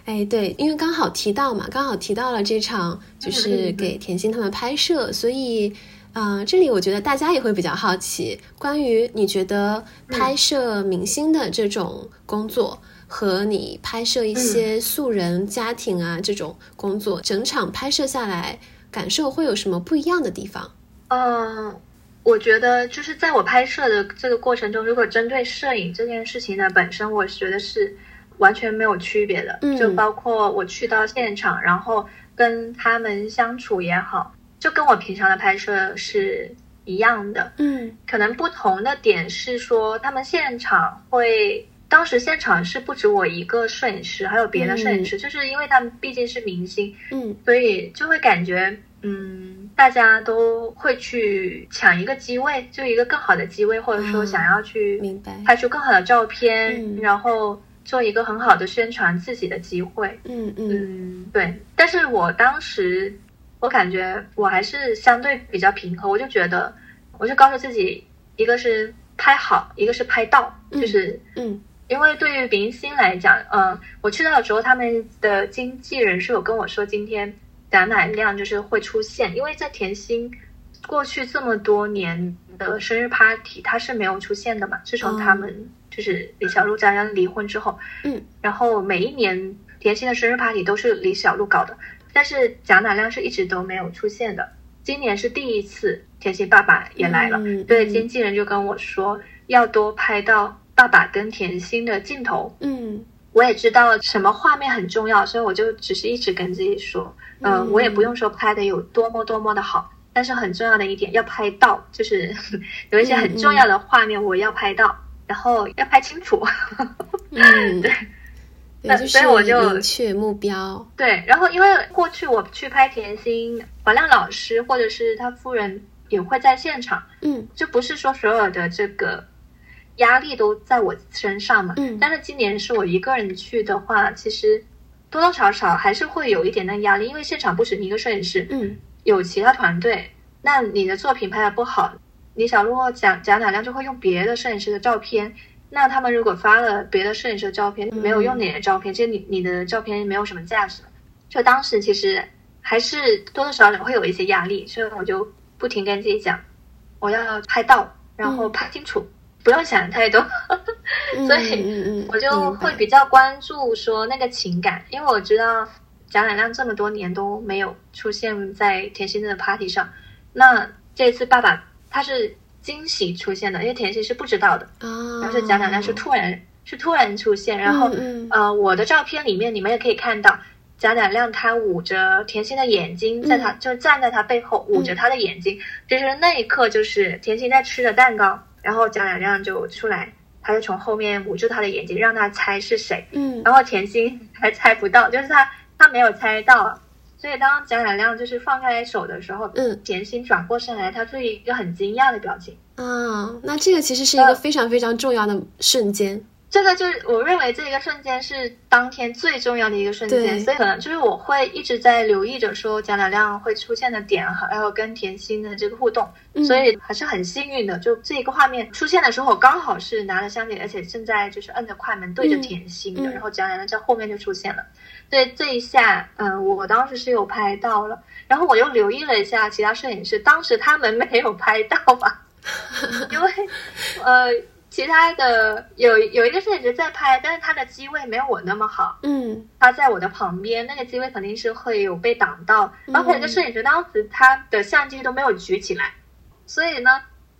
哎，对，因为刚好提到嘛，刚好提到了这场就是给甜心他们拍摄，所以，呃，这里我觉得大家也会比较好奇，关于你觉得拍摄明星的这种工作和你拍摄一些素人家庭啊这种工作，整场拍摄下来感受会有什么不一样的地方？嗯，我觉得就是在我拍摄的这个过程中，如果针对摄影这件事情呢本身，我觉得是完全没有区别的。嗯就包括我去到现场，然后跟他们相处也好，就跟我平常的拍摄是一样的，嗯可能不同的点是说他们现场会。当时现场是不止我一个摄影师，还有别的摄影师，就是因为他们毕竟是明星，嗯所以就会感觉，嗯，大家都会去抢一个机位，就一个更好的机位，或者说嗯想要去明白拍出更好的照片，嗯然后做一个很好的宣传自己的机会。嗯嗯嗯，对。但是我当时，我感觉我还是相对比较平和，我就觉得，我就告诉自己，一个是拍好，一个是拍到，嗯就是。嗯因为对于明星来讲，嗯、我去到的时候，他们的经纪人是有跟我说，今天展览量就是会出现，因为在甜心过去这么多年的生日 party，它是没有出现的嘛，自从他们就是李小璐、张亮离婚之后，嗯。然后每一年甜心的生日 party 都是李小璐搞的，但是贾乃亮是一直都没有出现的，今年是第一次，甜心爸爸也来了，嗯对，嗯。经纪人就跟我说要多拍到爸爸跟甜心的镜头。嗯我也知道什么画面很重要，所以我就只是一直跟自己说，呃，嗯我也不用说拍的有多么多么的好，但是很重要的一点要拍到，就是 有一些很重要的画面我要拍到，然后要拍清楚。嗯，对。对，那所以我就明确目标，对，然后因为过去我去拍甜心，华亮老师或者是他夫人也会在现场，嗯。就不是说所有的这个压力都在我身上嘛。嗯但是今年是我一个人去的话，其实多多少少还是会有一点点压力，因为现场不止你一个摄影师，嗯有其他团队，那你的作品拍的不好，李小璐或贾贾乃亮就会用别的摄影师的照片。那他们如果发了别的摄影师的照片，嗯没有用你的照片，其实你你的照片没有什么价值。就当时其实还是多多少少会有一些压力，所以我就不停跟自己讲，我要拍到，然后嗯拍清楚，不用想太多。嗯，所以我就会比较关注说那个情感，因为我知道贾乃亮这么多年都没有出现在甜心的 party 上，那这次爸爸他是惊喜出现的，因为甜心是不知道的，啊，但是贾乃亮是突然是突然出现，然后、嗯嗯。呃我的照片里面你们也可以看到。贾乃亮他捂着甜心的眼睛，在他、就站在他背后捂着他的眼睛，就是那一刻就是甜心在吃着蛋糕，然后贾乃亮就出来，他就从后面捂住他的眼睛，让他猜是谁。嗯然后甜心 还猜不到，就是他他没有猜到，所以当贾乃亮就是放开手的时候，嗯甜心转过身来，他做一个很惊讶的表情。啊，那这个其实是一个非常非常重要的瞬间，这个就是我认为这一个瞬间是当天最重要的一个瞬间，所以可能就是我会一直在留意着说贾乃亮会出现的点，还有跟甜心的这个互动，嗯所以还是很幸运的。就这一个画面出现的时候，我刚好是拿着相机，而且正在就是摁着快门对着嗯甜心的，嗯然后贾乃亮在后面就出现了。所以这一下，嗯、我当时是有拍到了，然后我又留意了一下其他摄影师，当时他们没有拍到吧，因为呃。其他的有有一个摄影师在拍，但是他的机位没有我那么好，嗯。他在我的旁边，那个机位肯定是会有被挡到。嗯。然后有一个摄影师当时他的相机都没有举起来，所以呢，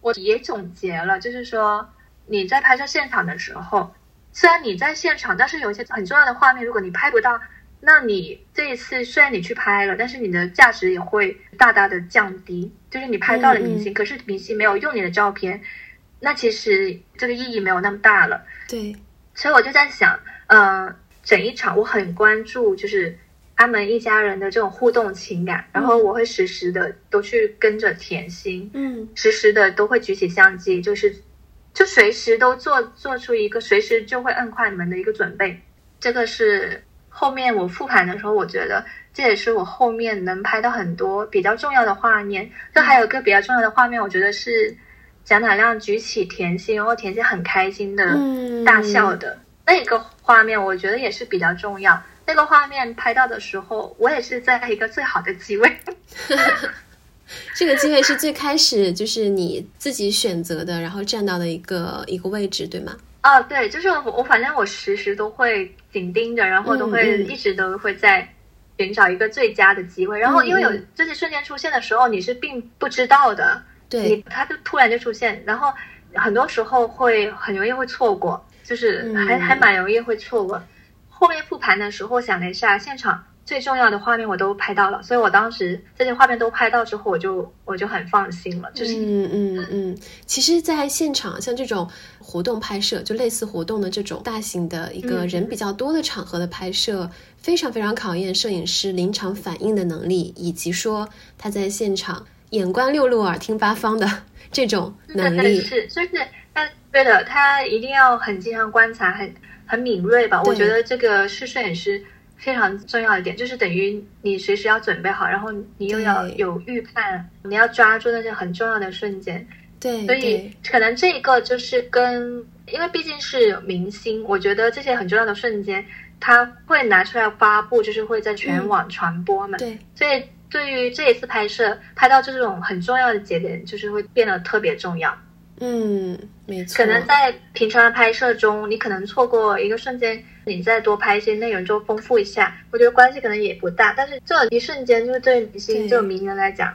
我也总结了，就是说你在拍摄现场的时候，虽然你在现场，但是有一些很重要的画面，如果你拍不到，那你这一次虽然你去拍了，但是你的价值也会大大的降低。就是你拍到了明星，可是明星没有用你的照片，那其实这个意义没有那么大了。对，所以我就在想，呃，整一场我很关注，就是他们一家人的这种互动情感，然后我会实时的都去跟着甜心，嗯实时的都会举起相机，就是就随时都做做出一个随时就会摁快门的一个准备。这个是后面我复盘的时候，我觉得这也是我后面能拍到很多比较重要的画面。这还有一个比较重要的画面，我觉得是贾乃亮举起甜心，然后甜心很开心的嗯，大笑的、那个画面，我觉得也是比较重要。那个画面拍到的时候，我也是在一个最好的机位。这个机位是最开始就是你自己选择的，然后站到的一个一个位置，对吗？啊，对，就是我，我反正我时时都会紧盯着，然后都会一直都会在寻找一个最佳的机会。然后因为有这些瞬间出现的时候，你是并不知道的，你对，它就突然就出现，然后很多时候会很容易会错过，就是还、嗯还蛮容易会错过。后面复盘的时候想了一下，现场最重要的画面我都拍到了，所以我当时这些画面都拍到之后，我就我就很放心了。就是嗯嗯嗯，其实，在现场像这种活动拍摄，就类似活动的这种大型的一个人比较多的场合的拍摄，非常非常考验摄影师临场反应的能力，以及说他在现场眼观六路、耳听八方的 这种能力。是，就是他对的，他一定要很经常观察，很很敏锐吧？我觉得这个是摄影师。非常重要一点就是等于你随时要准备好，然后你又要有预判，你要抓住那些很重要的瞬间。对，所以可能这一个就是跟，因为毕竟是明星，我觉得这些很重要的瞬间他会拿出来发布，就是会在全网传播嘛。对，所以对于这一次拍摄，拍到这种很重要的节点，就是会变得特别重要。嗯，没错。可能在平常的拍摄中，你可能错过一个瞬间。你再多拍一些内容，就丰富一下，我觉得关系可能也不大。但是这一瞬间，就是对明星这种名人来讲，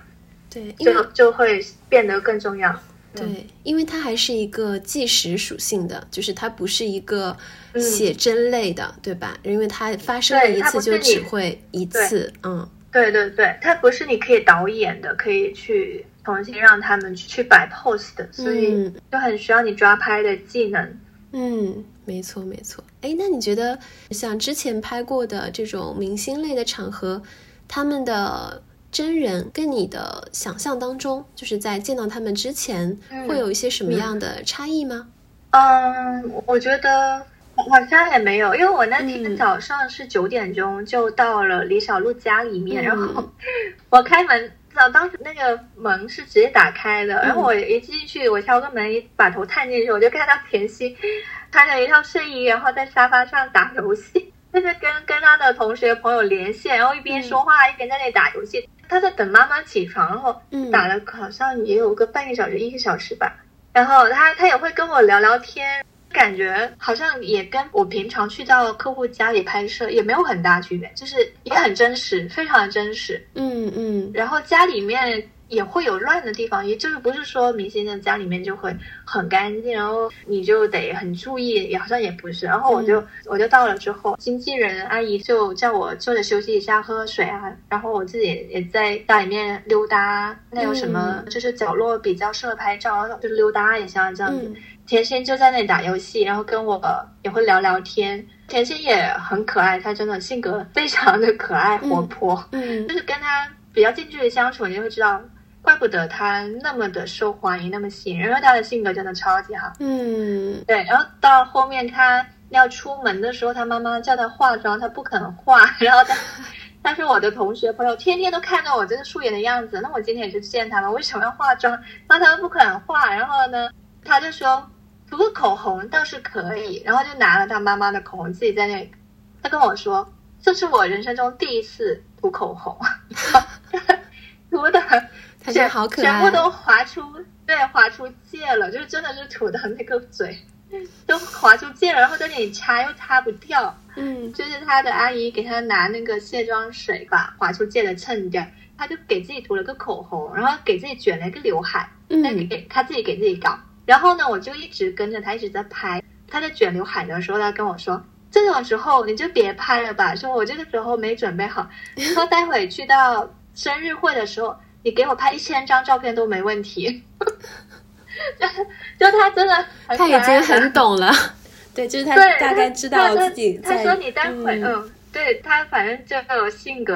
对，就就会变得更重要。对，因为它还是一个纪实属性的，就是它不是一个写真类的，对吧？因为它发生了一次就只会一次，嗯，对对对，它不是你可以导演的，可以去重新让他们去摆 pose 的，所以就很需要你抓拍的技能。嗯，没错没错。哎，那你觉得像之前拍过的这种明星类的场合，他们的真人跟你的想象当中，就是在见到他们之前，会有一些什么样的差异吗？嗯，我觉得好像也没有，因为我那天早上是九点钟就到了李小璐家里面，然后 我开门。当时那个门是直接打开的，然后我一进去，我敲个门，一把头探进去，我就看到甜心穿着一套睡衣，然后在沙发上打游戏，就是跟跟他的同学朋友连线，然后一边说话一边在那里打游戏。他在等妈妈起床，然后打了好像也有个半个小时一个小时吧，然后他他也会跟我聊聊天。感觉好像也跟我平常去到客户家里拍摄也没有很大区别，就是也很真实，非常的真实。嗯嗯。然后家里面也会有乱的地方，也就是不是说明星的家里面就会很干净，然后你就得很注意，也好像也不是。然后我就我就到了之后，经纪人阿姨就叫我坐着休息一下，喝喝水啊。然后我自己也在家里面溜达，那有什么就是角落比较适合拍照，就是溜达一下这样子。甜心就在那里打游戏，然后跟我也会聊聊天。甜心也很可爱，她真的性格非常的可爱活泼。嗯，就是跟她比较近距离相处，你就会知道，怪不得她那么的受欢迎，那么吸引人，因为她的性格真的超级好。嗯，对。然后到后面她要出门的时候，她妈妈叫她化妆，她不肯化。然后她，但是我的同学朋友天天都看到我这个素颜的样子，那我今天也去见他们，为什么要化妆？然后他们不肯化，然后呢，他就说。涂个口红倒是可以，然后就拿了他妈妈的口红，自己在那里。他跟我说：“这是我人生中第一次涂口红，涂的他觉得好可爱，全部都划出，对，划出界了，就是真的是涂的那个嘴都划出界了，然后在那里擦又擦不掉。嗯，就是他的阿姨给他拿那个卸妆水吧划出界的蹭掉，他就给自己涂了个口红，然后给自己卷了一个刘海，嗯，给他自己给自己搞。然后呢，我就一直跟着他，一直在拍。他在卷刘海的时候，他跟我说：“这种时候你就别拍了吧，说我这个时候没准备好。说待会去到生日会的时候，你给我拍一千张照片都没问题。”就他真的，他已经很懂了。对，就是他大概知道自己在。他说你待会，嗯，对他反正这个性格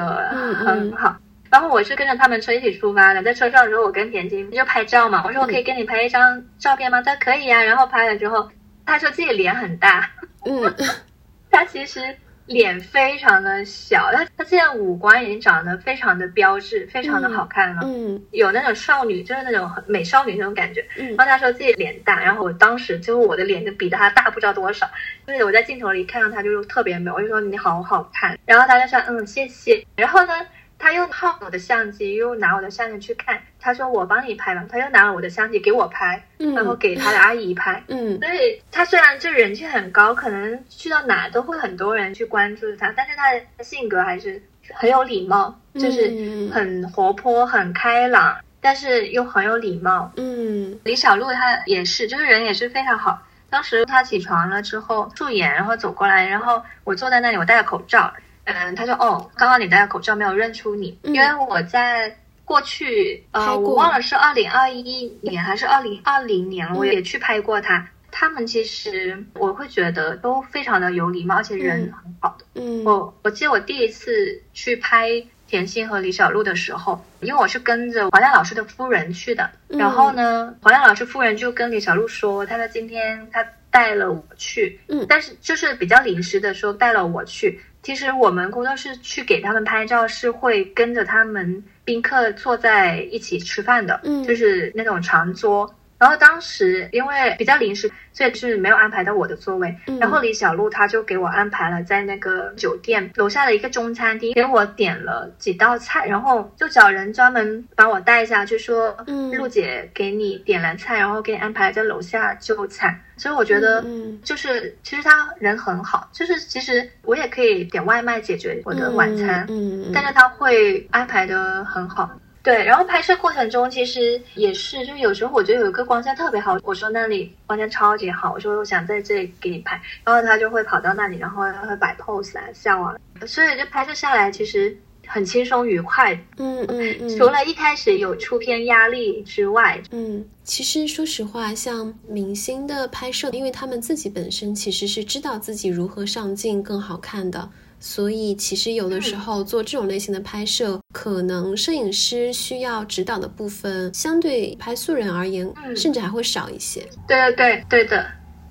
很好。然后我是跟着他们车一起出发的，在车上的时候，我跟田晶就拍照嘛。我说我可以跟你拍一张照片吗？他可以呀。然后拍了之后，他说自己脸很大。嗯，他其实脸非常的小，他他现在五官已经长得非常的标致，非常的好看了。嗯，有那种少女，就是那种美少女那种感觉。嗯，然后他说自己脸大，然后我当时就是我的脸就比他大不知道多少，就是我在镜头里看到他就是特别美，我就说你好好看。然后他就说嗯谢谢。然后呢？他又套我的相机，又拿我的相机去看。他说：“我帮你拍吧。”他又拿了我的相机给我拍，然后给他的阿姨拍。嗯，所以他虽然就人气很高，可能去到哪都会很多人去关注他，但是他的性格还是很有礼貌，就是很活泼、很开朗，但是又很有礼貌。嗯，李小璐她也是，就是人也是非常好。当时他起床了之后，素颜，然后走过来，然后我坐在那里，我戴着口罩。嗯，他说哦，刚刚你戴口罩没有认出你，嗯。因为我在过去呃，我忘了是二零二一年还是二零二零年我也去拍过他。他们其实我会觉得都非常的有礼貌，而且人嗯很好的。嗯。我我记得我第一次去拍甜心和李小璐的时候，因为我是跟着黄亮老师的夫人去的，嗯。然后呢，黄亮老师夫人就跟李小璐说，她说今天她带了我去，嗯。但是就是比较临时的说带了我去。其实我们工作室去给他们拍照是会跟着他们宾客坐在一起吃饭的，嗯就是那种长桌。然后当时因为比较临时，所以是没有安排到我的座位。嗯然后李小璐她就给我安排了在那个酒店楼下的一个中餐厅，给我点了几道菜，然后就找人专门把我带下去，说嗯陆姐给你点了菜，然后给你安排在楼下就餐。所以我觉得嗯就是其实他人很好，就是其实我也可以点外卖解决我的晚餐，嗯嗯但是他会安排的很好。对，然后拍摄过程中其实也是，就是有时候我觉得有一个光线特别好，我说那里光线超级好，我说我想在这里给你拍，然后他就会跑到那里，然后会摆 pose 啊笑啊，所以就拍摄下来其实很轻松愉快。嗯嗯嗯，除了一开始有出片压力之外，嗯，其实说实话，像明星的拍摄，因为他们自己本身其实是知道自己如何上镜更好看的，所以其实有的时候做这种类型的拍摄，可能摄影师需要指导的部分，相对拍素人而言，嗯甚至还会少一些。对对对对的，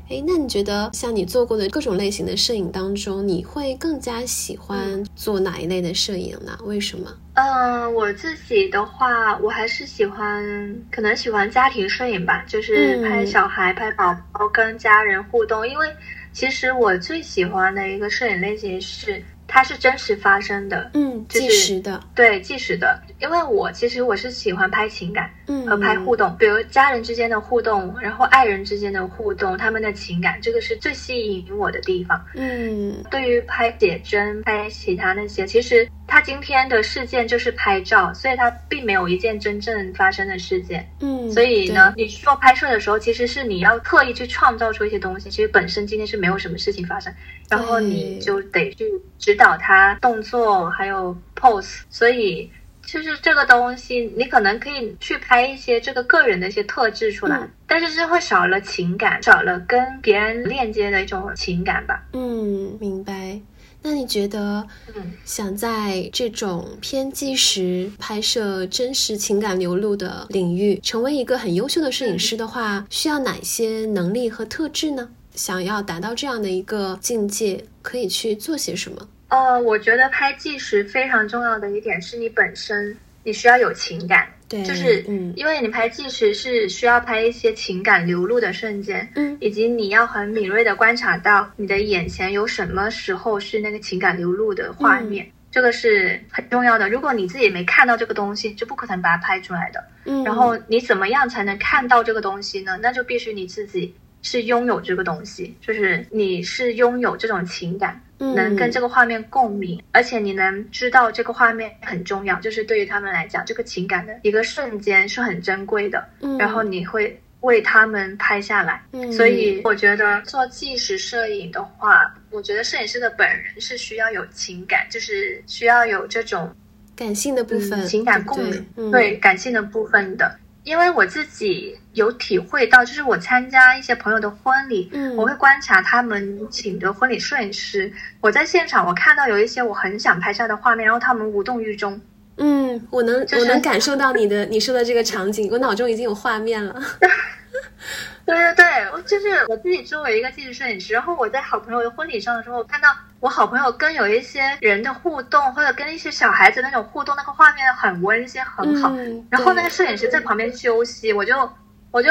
诶，那你觉得像你做过的各种类型的摄影当中，你会更加喜欢做哪一类的摄影呢？为什么？嗯，我自己的话，我还是喜欢，可能喜欢家庭摄影吧，就是嗯拍小孩、拍宝宝跟家人互动。因为其实我最喜欢的一个摄影类型是，它是真实发生的，嗯，就是纪实的，对，纪实的。因为我其实我是喜欢拍情感嗯，和拍互动，比如家人之间的互动，然后爱人之间的互动，他们的情感，这个是最吸引我的地方。嗯对于拍写真、拍其他那些，其实他今天的事件就是拍照，所以他并没有一件真正发生的事件。嗯，所以呢，你做拍摄的时候，其实是你要刻意去创造出一些东西，其实本身今天是没有什么事情发生，然后你就得去指导他动作还有 pose，所以。就是这个东西，你可能可以去拍一些这个个人的一些特质出来，嗯但是是会少了情感，少了跟别人链接的一种情感吧。嗯，明白。那你觉得，嗯想在这种偏纪实拍摄真实情感流露的领域，成为一个很优秀的摄影师的话，需要哪些能力和特质呢？想要达到这样的一个境界，可以去做些什么？呃，我觉得拍纪实非常重要的一点是你本身你需要有情感，对，就是嗯因为你拍纪实是需要拍一些情感流露的瞬间，嗯以及你要很敏锐的观察到你的眼前有什么时候是那个情感流露的画面。嗯这个是很重要的，如果你自己没看到这个东西，就不可能把它拍出来的。嗯，然后你怎么样才能看到这个东西呢？那就必须你自己是拥有这个东西，就是你是拥有这种情感，能跟这个个画面共鸣，而且你能知道这个画面很重要，就是对于他们来讲，这个情感的一个瞬间是很珍贵的，嗯，然后你会为他们拍下来。嗯，所以我觉得做纪实摄影的话，我觉得摄影师的本人是需要有情感，就是需要有这种感性的部分，嗯、情感共鸣，嗯、对感性的部分的。因为我自己有体会到，就是我参加一些朋友的婚礼，嗯，我会观察他们请的婚礼摄影师。我在现场，我看到有一些我很想拍下的画面，然后他们无动于衷。嗯，我能、就是我能感受到你的你说的这个场景，我脑中已经有画面了。对对对，我就是我自己作为一个纪实摄影师，然后我在好朋友的婚礼上的时候，看到我好朋友跟有一些人的互动，或者跟一些小孩子那种互动，那个画面很温馨，很好。嗯、然后那个摄影师在旁边休息，我就我就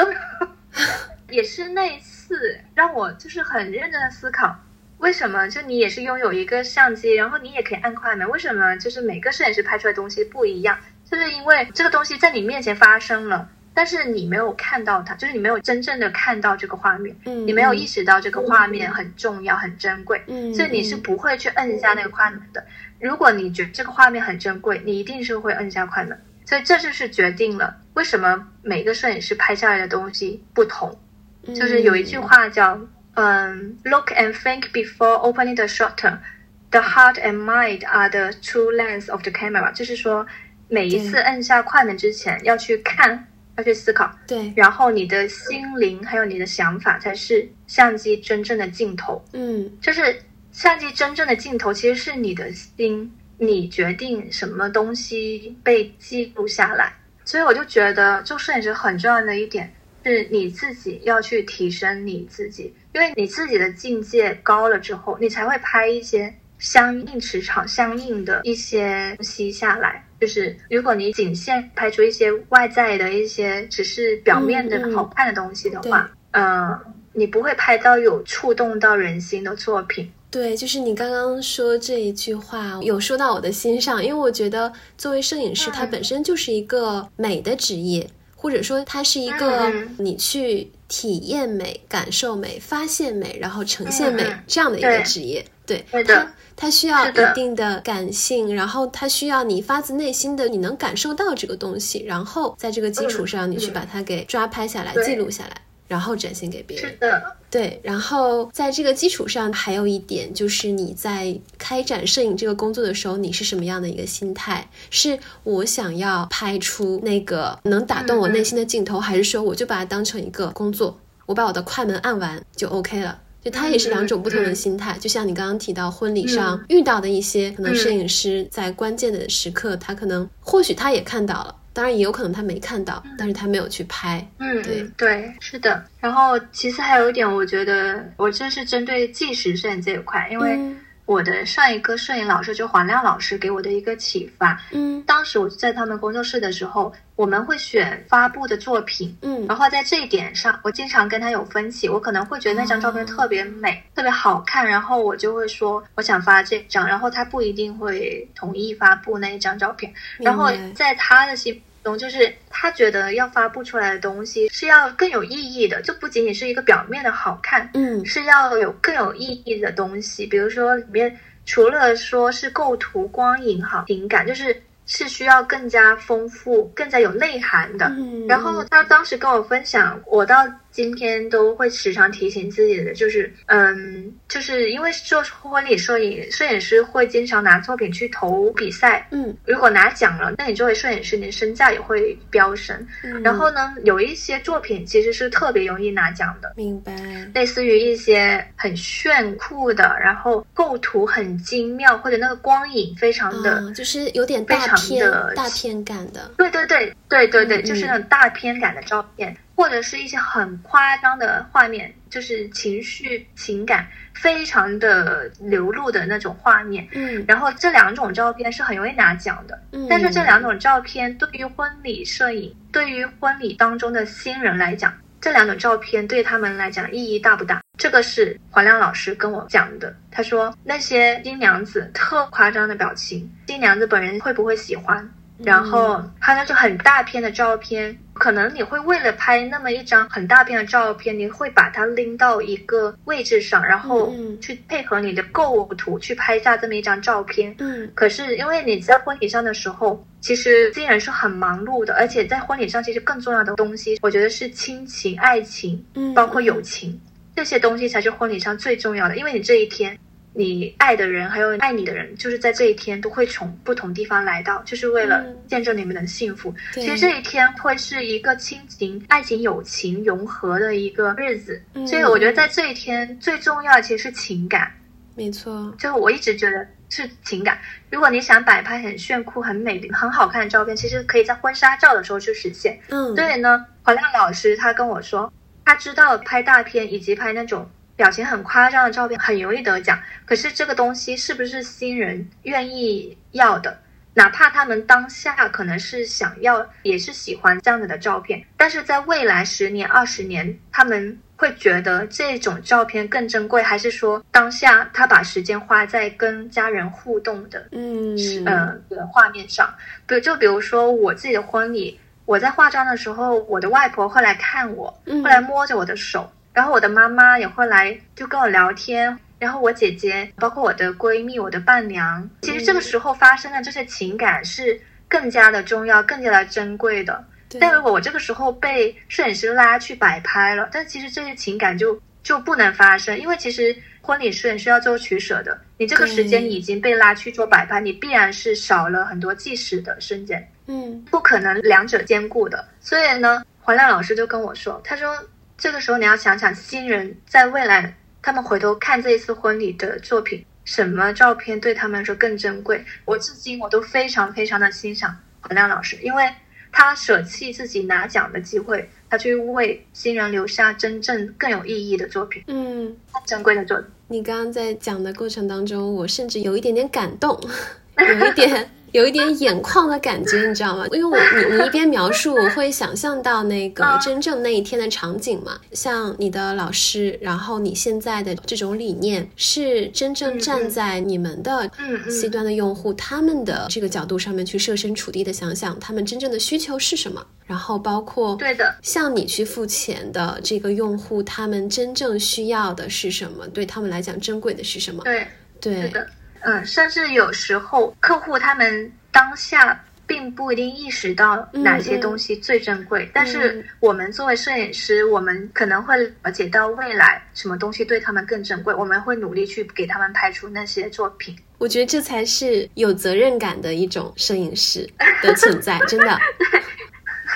也是那一次让我就是很认真的思考，为什么就你也是拥有一个相机，然后你也可以按快门，为什么就是每个摄影师拍出来的东西不一样？就是因为这个东西在你面前发生了。但是你没有看到它，就是你没有真正的看到这个画面，嗯，你没有意识到这个画面很重要、很珍贵，嗯，所以你是不会去摁下那个快门的。如果你觉得这个画面很珍贵，你一定是会摁下快门。所以这就是决定了为什么每个摄影师拍下来的东西不同。就是有一句话叫“嗯，look and think before opening the shutter”，The heart and mind are the true lens of the camera，就是说每一次摁下快门之前要去看，要去思考，对，然后你的心灵还有你的想法才是相机真正的镜头。嗯，就是相机真正的镜头其实是你的心，你决定什么东西被记录下来。所以我就觉得做摄影师很重要的一点是你自己要去提升你自己，因为你自己的境界高了之后，你才会拍一些相应磁场相应的一些东西下来。就是如果你仅限拍出一些外在的一些只是表面的好看的东西的话，嗯、你不会拍到有触动到人心的作品。对，就是你刚刚说这一句话，有说到我的心上，因为我觉得作为摄影师，它嗯本身就是一个美的职业，或者说它是一个嗯你去体验美、感受美、发现美，然后呈现美这样的一个职业。对，对的它它需要一定的感性，然后它需要你发自内心的，你能感受到这个东西，然后在这个基础嗯上，你去嗯把它给抓拍下来、对记录下来，然后展现给别人是。的，对，然后在这个基础上，还有一点就是你在开展摄影这个工作的时候，你是什么样的一个心态？是我想要拍出那个能打动我内心的镜头，还是说我就把它当成一个工作，我把我的快门按完就 OK 了？就它也是两种不同的心态，就像你刚刚提到婚礼上遇到的一些可能摄影师在关键的时刻，他可能或许他也看到了，当然也有可能他没看到，但是他没有去拍。嗯，对嗯对，是的。然后其实还有一点，我觉得我这是针对纪实摄影这一块，因为嗯我的上一个摄影老师就黄亮老师给我的一个启发。嗯当时我在他们工作室的时候，我们会选发布的作品，嗯然后在这一点上，我经常跟他有分歧。我可能会觉得那张照片特别美，特别好看，然后我就会说我想发这张，然后他不一定会同意发布那一张照片。然后在他的心中，就是他觉得要发布出来的东西是要更有意义的，就不仅仅是一个表面的好看，嗯是要有更有意义的东西。比如说里面除了说是构图、光影好、情感，就是是需要更加丰富、更加有内涵的。嗯，然后他当时跟我分享，我到今天都会时常提醒自己的，就是，嗯，就是因为做婚礼摄影，摄影师会经常拿作品去投比赛，嗯如果拿奖了，那你作为摄影师，你的身价也会飙升。嗯，然后呢，有一些作品其实是特别容易拿奖的，明白，类似于一些很炫酷的，然后构图很精妙，或者那个光影非常的。嗯，就是有点非常大片的大片感的，对对对对对对，嗯就是那种大片感的照片，或者是一些很夸张的画面，就是情绪情感非常的流露的那种画面。嗯然后这两种照片是很容易拿奖的，嗯，但是这两种照片对于婚礼摄影，对于婚礼当中的新人来讲，这两种照片对他们来讲意义大不大？这个是黄亮老师跟我讲的。他说那些新娘子特夸张的表情，新娘子本人会不会喜欢？然后他那种很大片的照片，可能你会为了拍那么一张很大片的照片，你会把它拎到一个位置上，然后去配合你的构图去拍下这么一张照片。嗯可是因为你在婚礼上的时候，其实新人是很忙碌的，而且在婚礼上，其实更重要的东西，我觉得是亲情、爱情，嗯，包括友情这些东西才是婚礼上最重要的。因为你这一天，你爱的人还有爱你的人，就是在这一天都会从不同地方来到，就是为了嗯见证你们的幸福。对其实这一天会是一个亲情、爱情、友情融合的一个日子，嗯所以我觉得在这一天最重要的其实是情感。没错，就是我一直觉得是情感。如果你想摆拍很炫酷、很美丽、很好看的照片，其实可以在婚纱照的时候去实现。嗯，所以呢，黄亮老师他跟我说，他知道拍大片以及拍那种表情很夸张的照片很容易得奖，可是这个东西是不是新人愿意要的？哪怕他们当下可能是想要，也是喜欢这样子的照片，但是在未来十年、二十年，他们会觉得这种照片更珍贵，还是说当下他把时间花在跟家人互动的嗯呃的画面上？比如就比如说我自己的婚礼，我在化妆的时候，我的外婆会来看我，嗯会来摸着我的手，然后我的妈妈也会来就跟我聊天。然后我姐姐，包括我的闺蜜、我的伴娘，其实这个时候发生的这些情感是更加的重要、更加的珍贵的。但如果我这个时候被摄影师拉去摆拍了，但其实这些情感就就不能发生，因为其实婚礼摄影师要做取舍的。你这个时间已经被拉去做摆拍，你必然是少了很多计时的瞬间，嗯不可能两者兼顾的。所以呢，黄亮老师就跟我说，他说这个时候你要想想新人在未来，他们回头看这一次婚礼的作品，什么照片对他们来说更珍贵。我至今我都非常非常的欣赏黄亮老师，因为他舍弃自己拿奖的机会，他去为新人留下真正更有意义的作品，嗯，更珍贵的作品。你刚刚在讲的过程当中，我甚至有一点点感动，有一点。有一点眼眶的感觉，你知道吗？因为我你你一边描述，我会想象到那个真正那一天的场景嘛。像你的老师，然后你现在的这种理念，是真正站在你们的 C 端的用户他们的这个角度上面去设身处地的想想，他们真正的需求是什么。然后包括对的，向你去付钱的这个用户，他们真正需要的是什么？对他们来讲，珍贵的是什么？对，对的。嗯，甚至有时候客户他们当下并不一定意识到哪些东西最珍贵，嗯、但是我们作为摄影师，我们可能会了解到未来什么东西对他们更珍贵，我们会努力去给他们拍出那些作品。我觉得这才是有责任感的一种摄影师的存在，真的。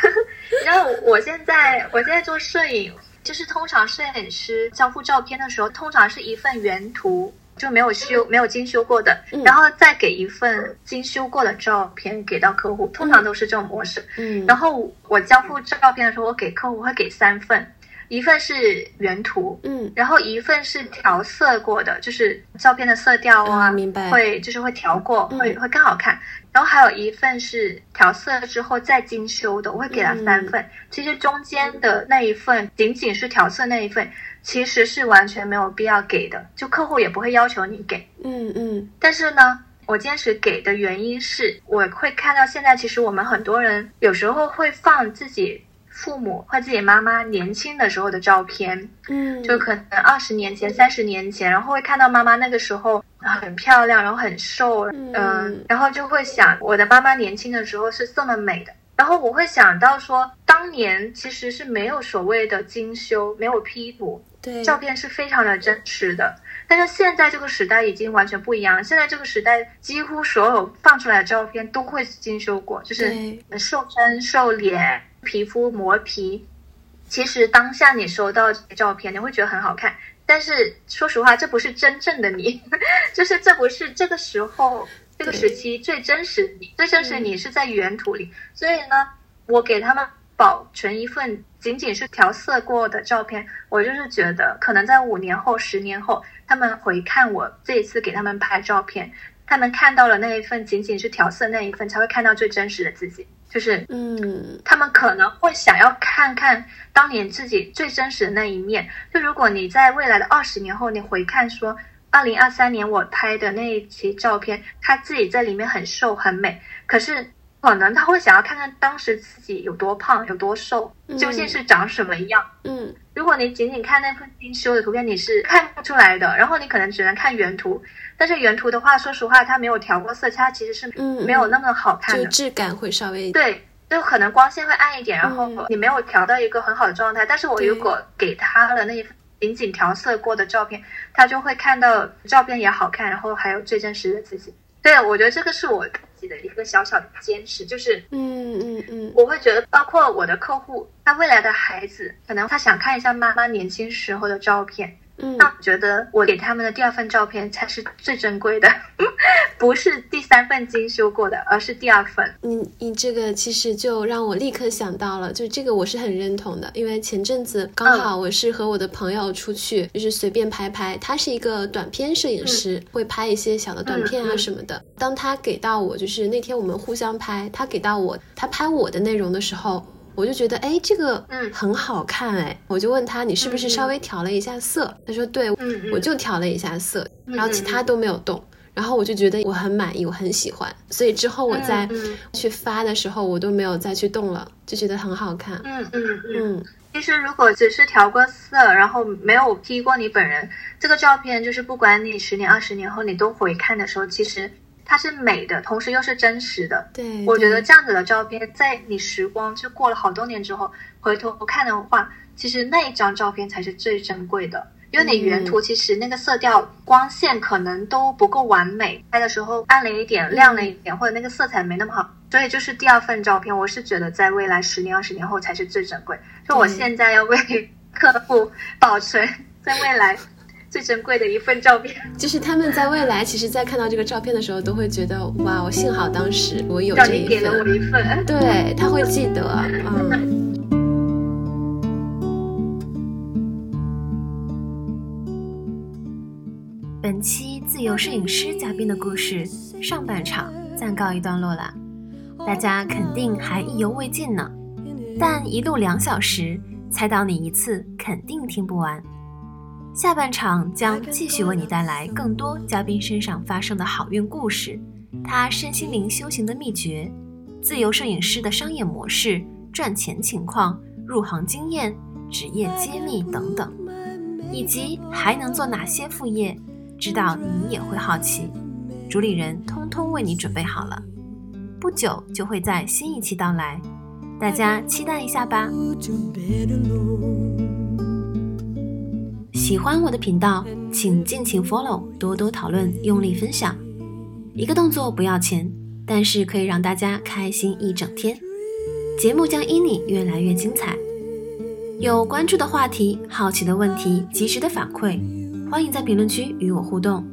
然后我现在我现在做摄影，就是通常摄影师交付照片的时候，通常是一份原图。就没有修、没有精修过的，嗯、然后再给一份精修过的照片给到客户，通常都是这种模式。嗯，然后我交付照片的时候，我给客户会给三份，一份是原图，嗯，然后一份是调色过的，就是照片的色调啊，嗯、明白，会就是会调过，嗯、会会更好看。然后还有一份是调色之后再精修的，我会给他三份。嗯、其实中间的那一份仅仅是调色那一份。其实是完全没有必要给的，就客户也不会要求你给。嗯嗯。但是呢，我坚持给的原因是，我会看到现在其实我们很多人有时候会放自己父母或自己妈妈年轻的时候的照片，嗯，就可能二十年前、三十年前，然后会看到妈妈那个时候很漂亮，然后很瘦，嗯、呃，然后就会想我的妈妈年轻的时候是这么美的。然后我会想到说，当年其实是没有所谓的精修，没有 P 图，对，照片是非常的真实的。但是现在这个时代已经完全不一样了，现在这个时代几乎所有放出来的照片都会精修过，就是瘦身、瘦脸、皮肤磨皮。其实当下你收到照片，你会觉得很好看，但是说实话，这不是真正的你，就是这不是这个时候。这个时期最真实的你，最真实的你是在原图里，所以呢，我给他们保存一份仅仅是调色过的照片，我就是觉得可能在五年后、十年后，他们回看我这一次给他们拍照片，他们看到了那一份仅仅是调色那一份，才会看到最真实的自己，就是嗯，他们可能会想要看看当年自己最真实的那一面。就如果你在未来的二十年后，你回看说。二零二三年我拍的那一期照片，他自己在里面很瘦很美，可是可能他会想要看看当时自己有多胖有多瘦，究竟是长什么样。嗯，如果你仅仅看那份精修的图片，你是看不出来的。然后你可能只能看原图，但是原图的话，说实话，它没有调过色，差其实是没有那么好看的，就质感会稍微对，就可能光线会暗一点，然后你没有调到一个很好的状态。但是我如果给他了那一份。仅仅调色过的照片，他就会看到照片也好看，然后还有最真实的自己。对，我觉得这个是我自己的一个小小的坚持，就是嗯嗯嗯，我会觉得，包括我的客户，他未来的孩子，可能他想看一下妈妈年轻时候的照片。嗯，那我觉得我给他们的第二份照片才是最珍贵的，不是第三份精修过的，而是第二份。你你这个其实就让我立刻想到了，就这个我是很认同的，因为前阵子刚好我是和我的朋友出去，就是随便拍拍，他是一个短片摄影师，嗯、会拍一些小的短片啊什么的。嗯、当他给到我，就是那天我们互相拍，他给到我他拍我的内容的时候。我就觉得，哎，这个嗯很好看，哎，我就问他，你是不是稍微调了一下色？他说，对，我就调了一下色，然后其他都没有动。然后我就觉得我很满意，我很喜欢，所以之后我再去发的时候，我都没有再去动了，就觉得很好看。嗯嗯嗯。其实如果只是调过色，然后没有 P 过你本人，这个照片就是不管你十年、二十年后你都回看的时候，其实。它是美的，同时又是真实的。对，我觉得这样子的照片，在你时光就过了好多年之后，回头看的话，其实那一张照片才是最珍贵的。因为你原图其实那个色调、光线可能都不够完美，拍的时候暗了一点、亮了一点，或者那个色彩没那么好。所以就是第二份照片，我是觉得在未来十年、二十年后才是最珍贵。就我现在要为 客户保存在未来最珍贵的一份照片。就是他们在未来，其实，在看到这个照片的时候，都会觉得哇，我幸好当时我有这一份。给了我一份。对他会记得，嗯。本期自由摄影师嘉宾的故事上半场暂告一段落了，大家肯定还意犹未尽呢。但一路两小时，猜到你一次肯定听不完。下半场将继续为你带来更多嘉宾身上发生的好运故事，他身心灵修行的秘诀，自由摄影师的商业模式、赚钱情况、入行经验、职业揭秘等等，以及还能做哪些副业。知道你也会好奇，主理人通通为你准备好了，不久就会在新一期到来，大家期待一下吧。喜欢我的频道，请尽情 follow，多多讨论，用力分享。一个动作不要钱，但是可以让大家开心一整天。节目将因你越来越精彩。有关注的话题、好奇的问题，及时的反馈。欢迎在评论区与我互动，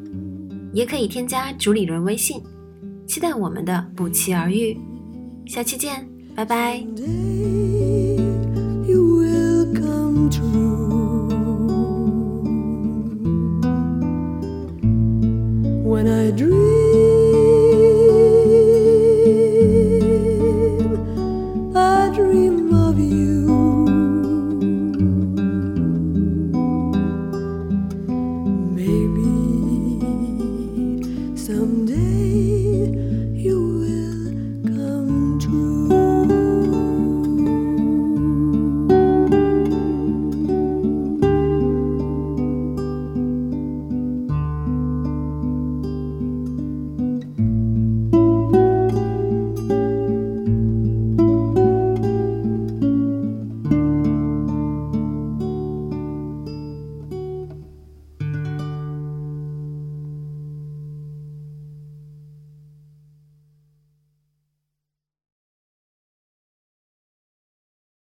也可以添加主理人微信，期待我们的不期而遇，下期见，拜拜。